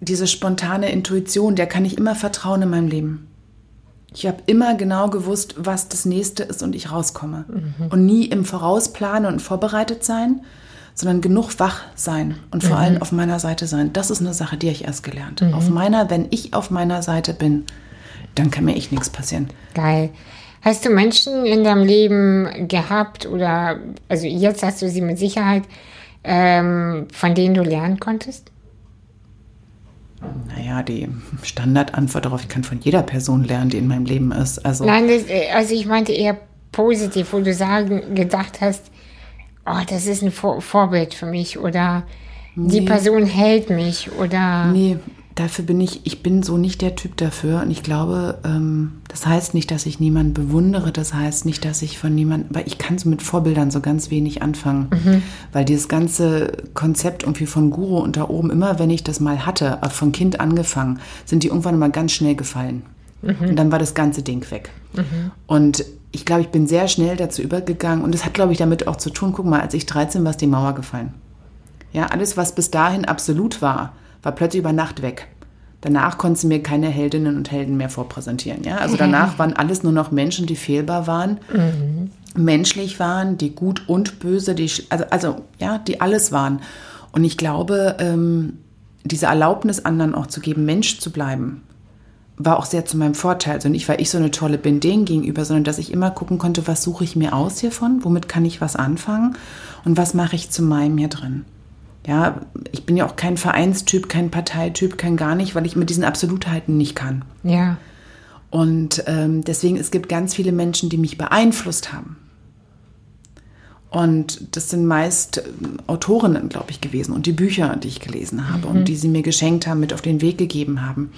diese spontane Intuition, der kann ich immer vertrauen in meinem Leben. Ich habe immer genau gewusst, was das nächste ist und ich rauskomme. Mhm. Und nie im Vorausplanen und vorbereitet sein, sondern genug wach sein und vor mhm. allem auf meiner Seite sein. Das ist eine Sache, die ich erst gelernt. Mhm. Auf meiner, wenn ich auf meiner Seite bin, dann kann mir echt nichts passieren. Geil. Hast du Menschen in deinem Leben gehabt oder, also jetzt hast du sie mit Sicherheit, ähm, von denen du lernen konntest? Naja, die Standardantwort darauf, ich kann von jeder Person lernen, die in meinem Leben ist. Also Nein, das, äh, also ich meinte eher positiv, wo du sagen, gedacht hast, oh, das ist ein Vor Vorbild für mich oder nee. die Person hält mich oder. Nee, dafür bin ich, ich bin so nicht der Typ dafür. Und ich glaube, ähm, das heißt nicht, dass ich niemanden bewundere, das heißt nicht, dass ich von niemandem, weil ich kann so mit Vorbildern so ganz wenig anfangen. Mhm. Weil dieses ganze Konzept irgendwie von Guru und da oben, immer wenn ich das mal hatte, äh, von Kind angefangen, sind die irgendwann mal ganz schnell gefallen. Mhm. Und dann war das ganze Ding weg. Mhm. Und ich glaube, ich bin sehr schnell dazu übergegangen und das hat, glaube ich, damit auch zu tun, guck mal, als ich 13 war, ist die Mauer gefallen. Ja, alles, was bis dahin absolut war, war plötzlich über Nacht weg. Danach konnten sie mir keine Heldinnen und Helden mehr vorpräsentieren. Ja? Also danach waren alles nur noch Menschen, die fehlbar waren, mhm. menschlich waren, die gut und böse, die, also, also ja, die alles waren. Und ich glaube, ähm, diese Erlaubnis anderen auch zu geben, Mensch zu bleiben, war auch sehr zu meinem Vorteil. Also nicht, weil ich so eine tolle bin denen gegenüber, sondern dass ich immer gucken konnte, was suche ich mir aus hiervon, womit kann ich was anfangen und was mache ich zu meinem hier drin. Ja, ich bin ja auch kein Vereinstyp, kein Parteityp, kein gar nicht, weil ich mit diesen Absolutheiten nicht kann. Ja. Und ähm, deswegen, es gibt ganz viele Menschen, die mich beeinflusst haben. Und das sind meist ähm, Autorinnen, glaube ich, gewesen und die Bücher, die ich gelesen habe mhm. und die sie mir geschenkt haben, mit auf den Weg gegeben haben.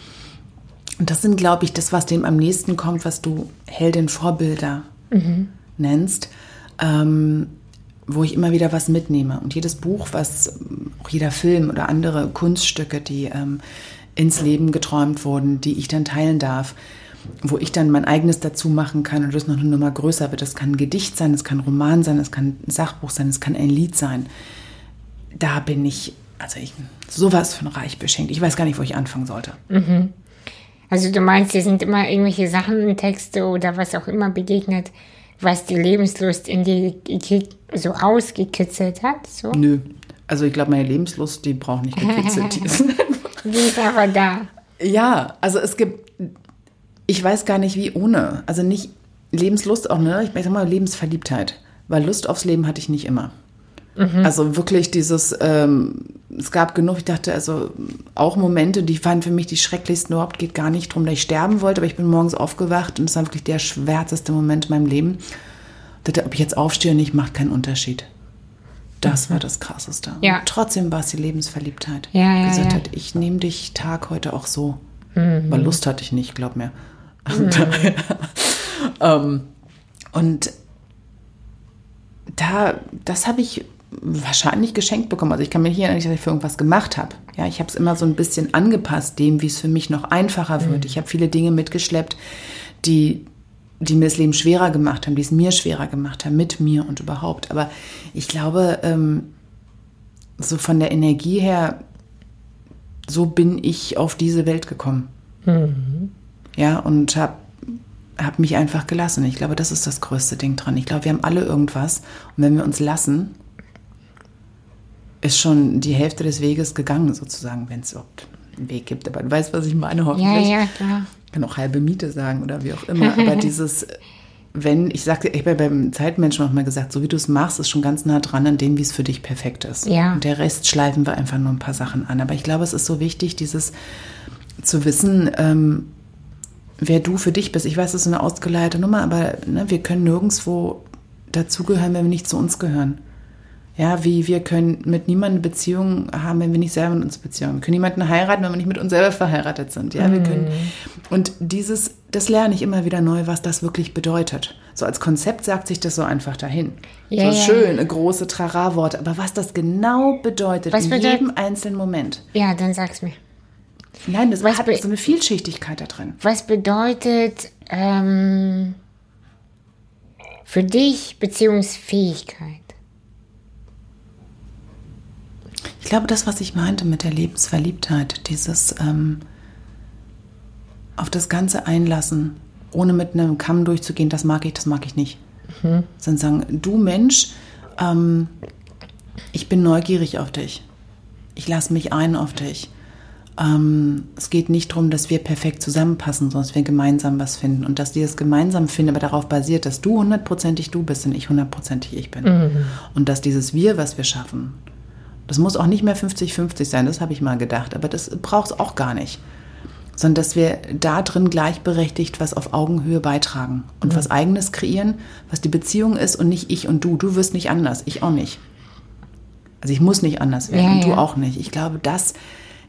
Und das sind, glaube ich, das, was dem am nächsten kommt, was du Heldin Vorbilder mhm. nennst. Ähm, wo ich immer wieder was mitnehme. Und jedes Buch, was, auch jeder Film oder andere Kunststücke, die ähm, ins Leben geträumt wurden, die ich dann teilen darf, wo ich dann mein eigenes dazu machen kann und das noch eine Nummer größer wird. Das kann ein Gedicht sein, es kann ein Roman sein, es kann ein Sachbuch sein, es kann ein Lied sein. Da bin ich, also ich, sowas von reich beschenkt. Ich weiß gar nicht, wo ich anfangen sollte. Mhm. Also du meinst, dir sind immer irgendwelche Sachen, Texte oder was auch immer begegnet, was die Lebenslust in dir so rausgekitzelt hat? So? Nö. Also ich glaube, meine Lebenslust, die braucht nicht gekitzelt. die, ist die ist aber da. Ja, also es gibt, ich weiß gar nicht wie ohne. Also nicht Lebenslust auch, ne? Ich sag mal Lebensverliebtheit. Weil Lust aufs Leben hatte ich nicht immer. Mhm. Also wirklich dieses, ähm, es gab genug, ich dachte, also auch Momente, die waren für mich die schrecklichsten überhaupt, geht gar nicht darum, dass ich sterben wollte, aber ich bin morgens aufgewacht und es war wirklich der schwärzeste Moment in meinem Leben. Ich dachte, ob ich jetzt aufstehe oder nicht, macht keinen Unterschied. Das mhm. war das Krasseste. Ja. Und trotzdem war es die Lebensverliebtheit. Ja, ja, gesagt ja. hat, ich nehme dich Tag heute auch so. Mhm. Weil Lust hatte ich nicht, glaub mir. Mhm. ähm, und da, das habe ich wahrscheinlich geschenkt bekommen. Also ich kann mir hier nicht, dass ich für irgendwas gemacht habe. Ja, ich habe es immer so ein bisschen angepasst, dem, wie es für mich noch einfacher wird. Mhm. Ich habe viele Dinge mitgeschleppt, die, die mir das Leben schwerer gemacht haben, die es mir schwerer gemacht haben, mit mir und überhaupt. Aber ich glaube, ähm, so von der Energie her, so bin ich auf diese Welt gekommen. Mhm. Ja, und habe habe mich einfach gelassen. Ich glaube, das ist das größte Ding dran. Ich glaube, wir haben alle irgendwas. Und wenn wir uns lassen, ist schon die Hälfte des Weges gegangen, sozusagen, wenn es überhaupt einen Weg gibt. Aber du weißt, was ich meine, hoffentlich. Ja, ja, klar. Ich kann auch halbe Miete sagen oder wie auch immer. Aber dieses, wenn, ich sagte, ich habe beim Zeitmenschen auch mal gesagt, so wie du es machst, ist schon ganz nah dran an dem, wie es für dich perfekt ist. Ja. Und der Rest schleifen wir einfach nur ein paar Sachen an. Aber ich glaube, es ist so wichtig, dieses zu wissen, ähm, wer du für dich bist. Ich weiß, das ist eine ausgeleierte Nummer, aber ne, wir können nirgendwo dazugehören, wenn wir nicht zu uns gehören. Ja, wie wir können mit niemandem eine Beziehung haben, wenn wir nicht selber mit uns Beziehung haben. Wir können niemanden heiraten, wenn wir nicht mit uns selber verheiratet sind. Ja, wir können. Und dieses, das lerne ich immer wieder neu, was das wirklich bedeutet. So als Konzept sagt sich das so einfach dahin. Ja, so schön, große Trara-Worte. Aber was das genau bedeutet Was in bedeutet- jedem einzelnen Moment. Ja, dann sag's mir. Nein, das Was hat so eine Vielschichtigkeit da drin. Was bedeutet ähm, für dich Beziehungsfähigkeit? Ich glaube, das, was ich meinte mit der Lebensverliebtheit, dieses ähm, auf das Ganze einlassen, ohne mit einem Kamm durchzugehen, das mag ich, das mag ich nicht. Sondern sagen, du Mensch, ähm, ich bin neugierig auf dich. Ich lasse mich ein auf dich. Ähm, es geht nicht darum, dass wir perfekt zusammenpassen, sondern dass wir gemeinsam was finden. Und dass die das gemeinsam finden, aber darauf basiert, dass du hundertprozentig du bist und ich hundertprozentig ich bin. Und dass dieses Wir, was wir schaffen, das muss auch nicht mehr 50-50 sein, das habe ich mal gedacht, aber das braucht es auch gar nicht. Sondern dass wir da drin gleichberechtigt was auf Augenhöhe beitragen und was eigenes kreieren, was die Beziehung ist und nicht ich und du. Du wirst nicht anders, ich auch nicht. Also ich muss nicht anders werden Ja, und du ja. auch nicht. Ich glaube, das,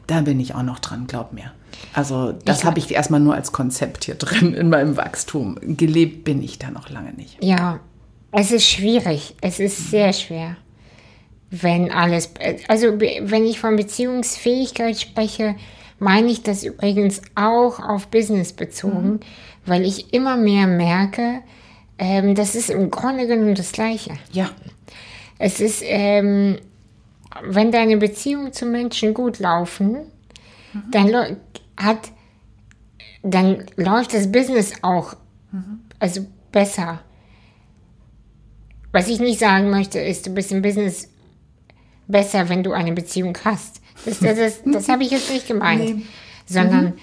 da bin ich auch noch dran, glaub mir. Also das habe ich erstmal nur als Konzept hier drin in meinem Wachstum. Gelebt bin ich da noch lange nicht. Ja, es ist schwierig. Es ist sehr schwer. Wenn alles, also wenn ich von Beziehungsfähigkeit spreche, meine ich das übrigens auch auf Business bezogen, weil ich immer mehr merke, ähm, das ist im Grunde genommen das Gleiche. Ja, Es ist, ähm, wenn deine Beziehungen zu Menschen gut laufen, dann, läu- hat, dann läuft das Business auch also besser. Was ich nicht sagen möchte, ist, du bist im Business besser, wenn du eine Beziehung hast. Das, das, das, das habe ich jetzt nicht gemeint. Nee. Sondern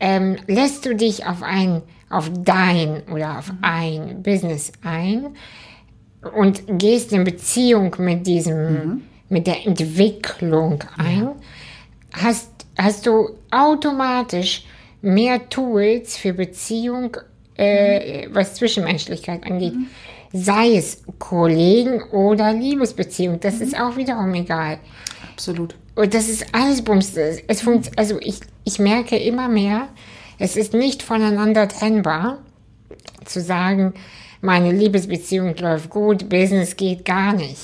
ähm, lässt du dich auf ein, auf dein oder auf ein Business ein und gehst in Beziehung mit diesem, mit der Entwicklung ein, hast, hast du automatisch mehr Tools für Beziehung, äh, was Zwischenmenschlichkeit angeht. Sei es Kollegen oder Liebesbeziehung, das ist auch wiederum egal. absolut. Und das ist alles Bums. Es funkt, also ich, ich merke immer mehr, es ist nicht voneinander trennbar, zu sagen, meine Liebesbeziehung läuft gut, Business geht gar nicht.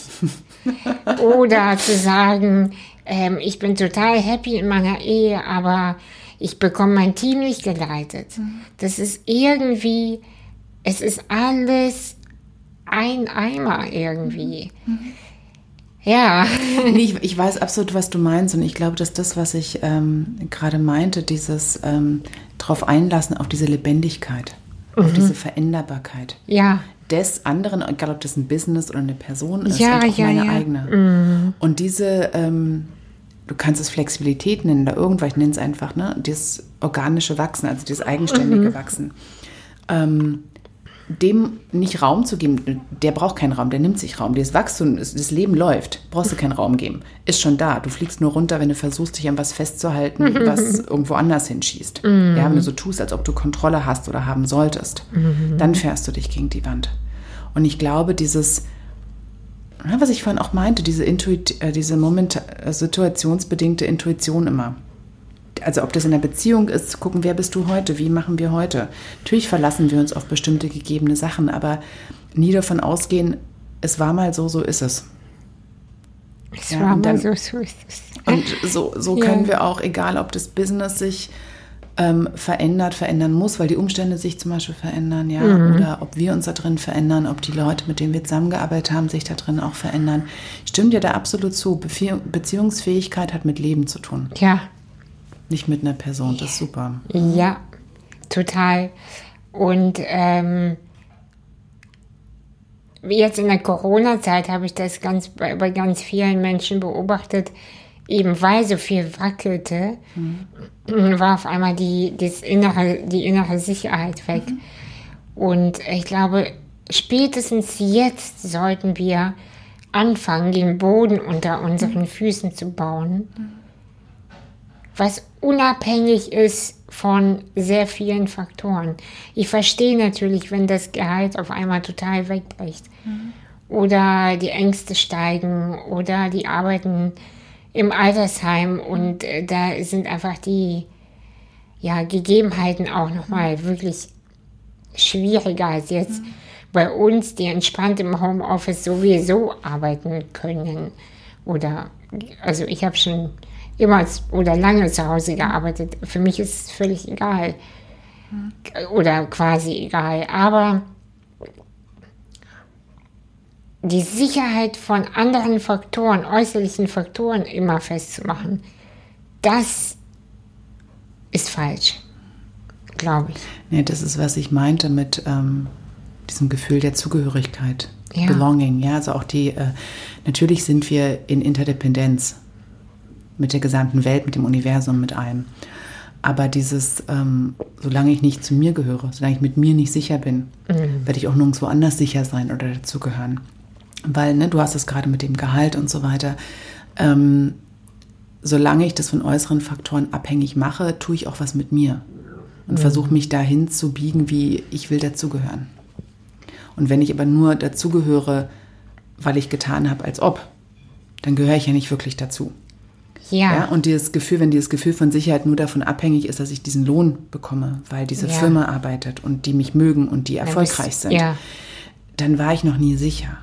Oder zu sagen, ähm, ich bin total happy in meiner Ehe, aber ich bekomme mein Team nicht geleitet. Das ist irgendwie, es ist alles ein Eimer irgendwie. Ja. Nee, ich, ich weiß absolut, was du meinst und ich glaube, dass das, was ich ähm, gerade meinte, dieses ähm, drauf einlassen auf diese Lebendigkeit, auf diese Veränderbarkeit Ja. des anderen, egal ob das ein Business oder eine Person ist, Ja, und auch ja, meine ja. eigene. Und diese, ähm, du kannst es Flexibilität nennen oder irgendwas, ich nenne es einfach, ne, dieses organische Wachsen, also dieses eigenständige Wachsen. Ähm, dem nicht Raum zu geben, der braucht keinen Raum, der nimmt sich Raum. Das Wachstum, das Leben läuft, brauchst du keinen Raum geben. Ist schon da. Du fliegst nur runter, wenn du versuchst, dich an was festzuhalten, was irgendwo anders hinschießt. Ja, wenn du so tust, als ob du Kontrolle hast oder haben solltest, dann fährst du dich gegen die Wand. Und ich glaube, dieses, was ich vorhin auch meinte, diese, Intuit, äh, diese Moment, äh, situationsbedingte Intuition immer. Also ob das in der Beziehung ist, zu gucken, wer bist du heute, wie machen wir heute. Natürlich verlassen wir uns auf bestimmte gegebene Sachen, aber nie davon ausgehen, es war mal so, so ist es. Es Ja, war und mal so, so ist es. Und so, so Ja. können wir auch, egal ob das Business sich ähm, verändert, verändern muss, weil die Umstände sich zum Beispiel verändern, ja, oder ob wir uns da drin verändern, ob die Leute, mit denen wir zusammengearbeitet haben, sich da drin auch verändern. Stimmt dir da absolut zu. Bezie- Beziehungsfähigkeit hat mit Leben zu tun, Ja, nicht mit einer Person. Das ist super. ja, total. Und ähm, jetzt in der Corona-Zeit habe ich das ganz bei, bei, ganz vielen Menschen beobachtet, eben weil so viel wackelte, mhm. war auf einmal die, das innere, die innere Sicherheit weg. Mhm. Und ich glaube, spätestens jetzt sollten wir anfangen, den Boden unter unseren Füßen zu bauen, was unabhängig ist von sehr vielen Faktoren. Ich verstehe natürlich, wenn das Gehalt auf einmal total wegbricht mhm. oder die Ängste steigen oder die arbeiten im Altersheim und äh, da sind einfach die ja, Gegebenheiten auch nochmal wirklich schwieriger als jetzt. Mhm bei uns, die entspannt im Homeoffice sowieso arbeiten können. Oder, also ich habe schon immer oder lange zu Hause gearbeitet. Für mich ist es völlig egal. Oder quasi egal. Aber die Sicherheit von anderen Faktoren, äußerlichen Faktoren immer festzumachen, das ist falsch, glaube ich. Nee, das ist, was ich meinte mit, ähm, diesem Gefühl der Zugehörigkeit, ja. Belonging. Ja, also auch die, äh, natürlich sind wir in Interdependenz mit der gesamten Welt, mit dem Universum, mit allem. Aber dieses, ähm, solange ich nicht zu mir gehöre, solange ich mit mir nicht sicher bin, mhm. werde ich auch nirgendwo anders sicher sein oder dazugehören. Weil, ne, du hast es gerade mit dem Gehalt und so weiter. Ähm, solange ich das von äußeren Faktoren abhängig mache, tue ich auch was mit mir und mhm. versuche mich dahin zu biegen, wie ich will dazugehören. Und wenn ich aber nur dazugehöre, weil ich getan habe, als ob, dann gehöre ich ja nicht wirklich dazu. Ja. ja. Und dieses Gefühl, wenn dieses Gefühl von Sicherheit nur davon abhängig ist, dass ich diesen Lohn bekomme, weil diese ja. Firma arbeitet und die mich mögen und die erfolgreich sind, ja. dann war ich noch nie sicher.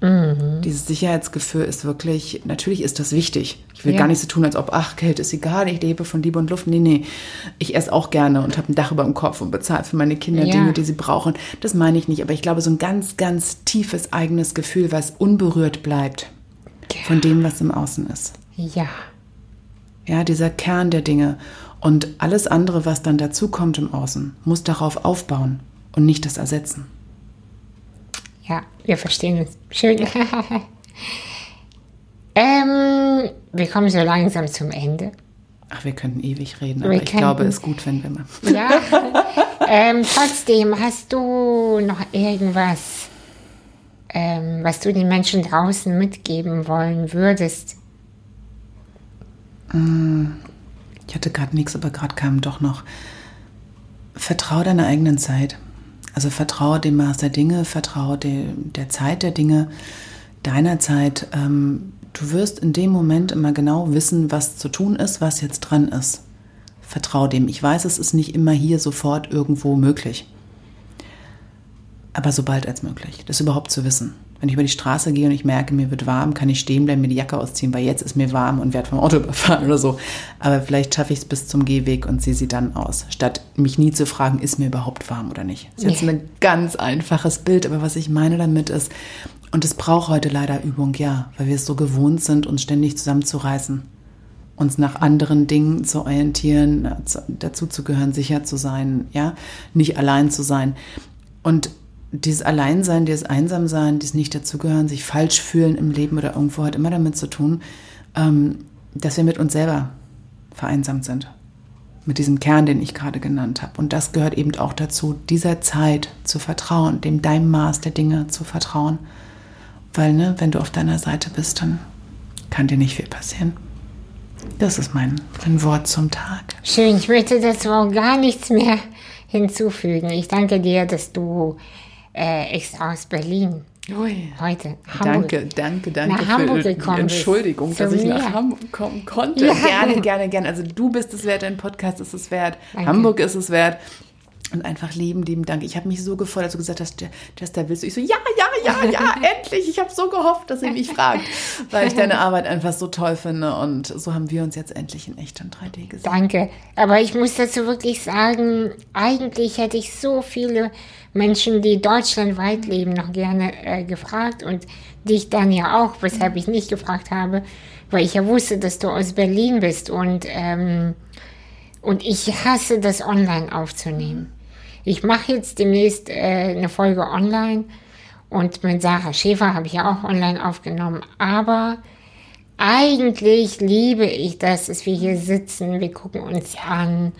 Mhm. Dieses Sicherheitsgefühl ist wirklich, natürlich ist das wichtig. Ich will ja. gar nicht so tun, als ob, ach, Geld ist egal, ich lebe von Liebe und Luft. Nee, nee. Ich esse auch gerne und habe ein Dach über dem Kopf und bezahle für meine Kinder ja. Dinge, die sie brauchen. Das meine ich nicht. Aber ich glaube, so ein ganz, ganz tiefes eigenes Gefühl, was unberührt bleibt ja. von dem, was im Außen ist. Ja. Ja, dieser Kern der Dinge. Und alles andere, was dann dazukommt im Außen, muss darauf aufbauen und nicht das ersetzen. Ja, wir verstehen uns. Schön. ähm, wir kommen so langsam zum Ende. Ach, wir könnten ewig reden, aber wir ich könnten, glaube, es ist gut, wenn wir mal. Ja. ähm, trotzdem, hast du noch irgendwas, ähm, was du den Menschen draußen mitgeben wollen würdest? Mm, ich hatte gerade nichts, aber gerade kam doch noch. Vertrau deiner eigenen Zeit. Also vertraue dem Maß der Dinge, vertraue de, der Zeit der Dinge, deiner Zeit. Ähm, du wirst in dem Moment immer genau wissen, was zu tun ist, was jetzt dran ist. Vertraue dem. Ich weiß, es ist nicht immer hier sofort irgendwo möglich. Aber sobald als möglich, das überhaupt zu wissen. Wenn ich über die Straße gehe und ich merke, mir wird warm, kann ich stehen bleiben, mir die Jacke ausziehen, weil jetzt ist mir warm und werde vom Auto überfahren oder so. Aber vielleicht schaffe ich es bis zum Gehweg und ziehe sie dann aus, statt mich nie zu fragen, ist mir überhaupt warm oder nicht. Das ist jetzt ein ganz einfaches Bild, aber was ich meine damit ist, und es braucht heute leider Übung, ja, weil wir es so gewohnt sind, uns ständig zusammenzureißen, uns nach anderen Dingen zu orientieren, dazu zu gehören, sicher zu sein, ja, nicht allein zu sein. Und dieses Alleinsein, dieses Einsamsein, dieses Nicht-Dazugehören, sich falsch fühlen im Leben oder irgendwo hat immer damit zu tun, ähm, dass wir mit uns selber vereinsamt sind. Mit diesem Kern, den ich gerade genannt habe. Und das gehört eben auch dazu, dieser Zeit zu vertrauen, dem deinem Maß der Dinge zu vertrauen. Weil, ne, wenn du auf deiner Seite bist, dann kann dir nicht viel passieren. Das ist mein, mein Wort zum Tag. Schön, ich möchte dazu auch gar nichts mehr hinzufügen. Ich danke dir, dass du äh, extra aus Berlin Ui. heute. Hamburg. Danke, danke, danke nach Hamburg für die Entschuldigung, dass ich nach Hamburg kommen konnte. Ja. Gerne, gerne, gerne. Also du bist es wert, dein Podcast ist es wert, danke. Hamburg ist es wert. Und einfach lieben, lieben Dank. Ich habe mich so gefreut, als du gesagt hast, Jester, willst du? Ich so, ja, ja, ja, ja, endlich. Ich habe so gehofft, dass ihr mich fragt, weil ich deine Arbeit einfach so toll finde. Und so haben wir uns jetzt endlich in echt in 3D gesehen. Danke. Aber ich muss dazu wirklich sagen, eigentlich hätte ich so viele Menschen, die deutschlandweit leben, noch gerne äh, gefragt und dich dann ja auch, weshalb ich nicht gefragt habe, weil ich ja wusste, dass du aus Berlin bist und, ähm, und ich hasse das online aufzunehmen. Ich mache jetzt demnächst äh, eine Folge online und mit Sarah Schäfer habe ich ja auch online aufgenommen. Aber eigentlich liebe ich das, dass wir hier sitzen, wir gucken uns an.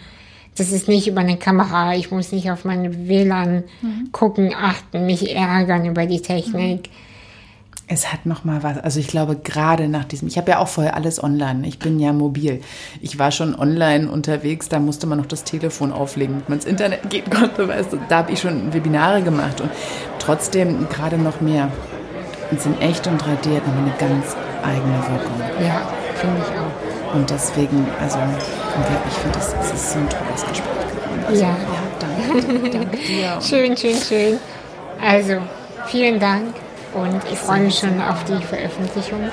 Das ist nicht über eine Kamera, ich muss nicht auf meine WLAN mhm. gucken, achten, mich ärgern über die Technik. Mhm es hat noch mal was. Also ich glaube gerade nach diesem. Ich habe ja auch vorher alles online. Ich bin ja mobil. Ich war schon online unterwegs. Da musste man noch das Telefon auflegen, damit man ins Internet gehen konnte. Weißt du, da habe ich schon Webinare gemacht und trotzdem gerade noch mehr. Und in echt und 3D hat nochmal eine ganz eigene Wirkung. Ja, finde ich auch. Und deswegen, also ich finde, das, das ist so ein tolles Gespräch geworden. Also, ja. ja, danke, danke dir. schön, schön, schön. Also vielen Dank. Und ich freue mich schon auf die Veröffentlichung.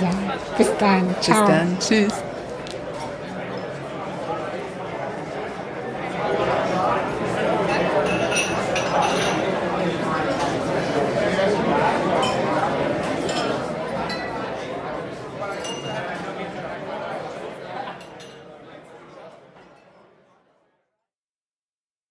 Ja, bis dann. Ciao. Bis dann. Tschüss.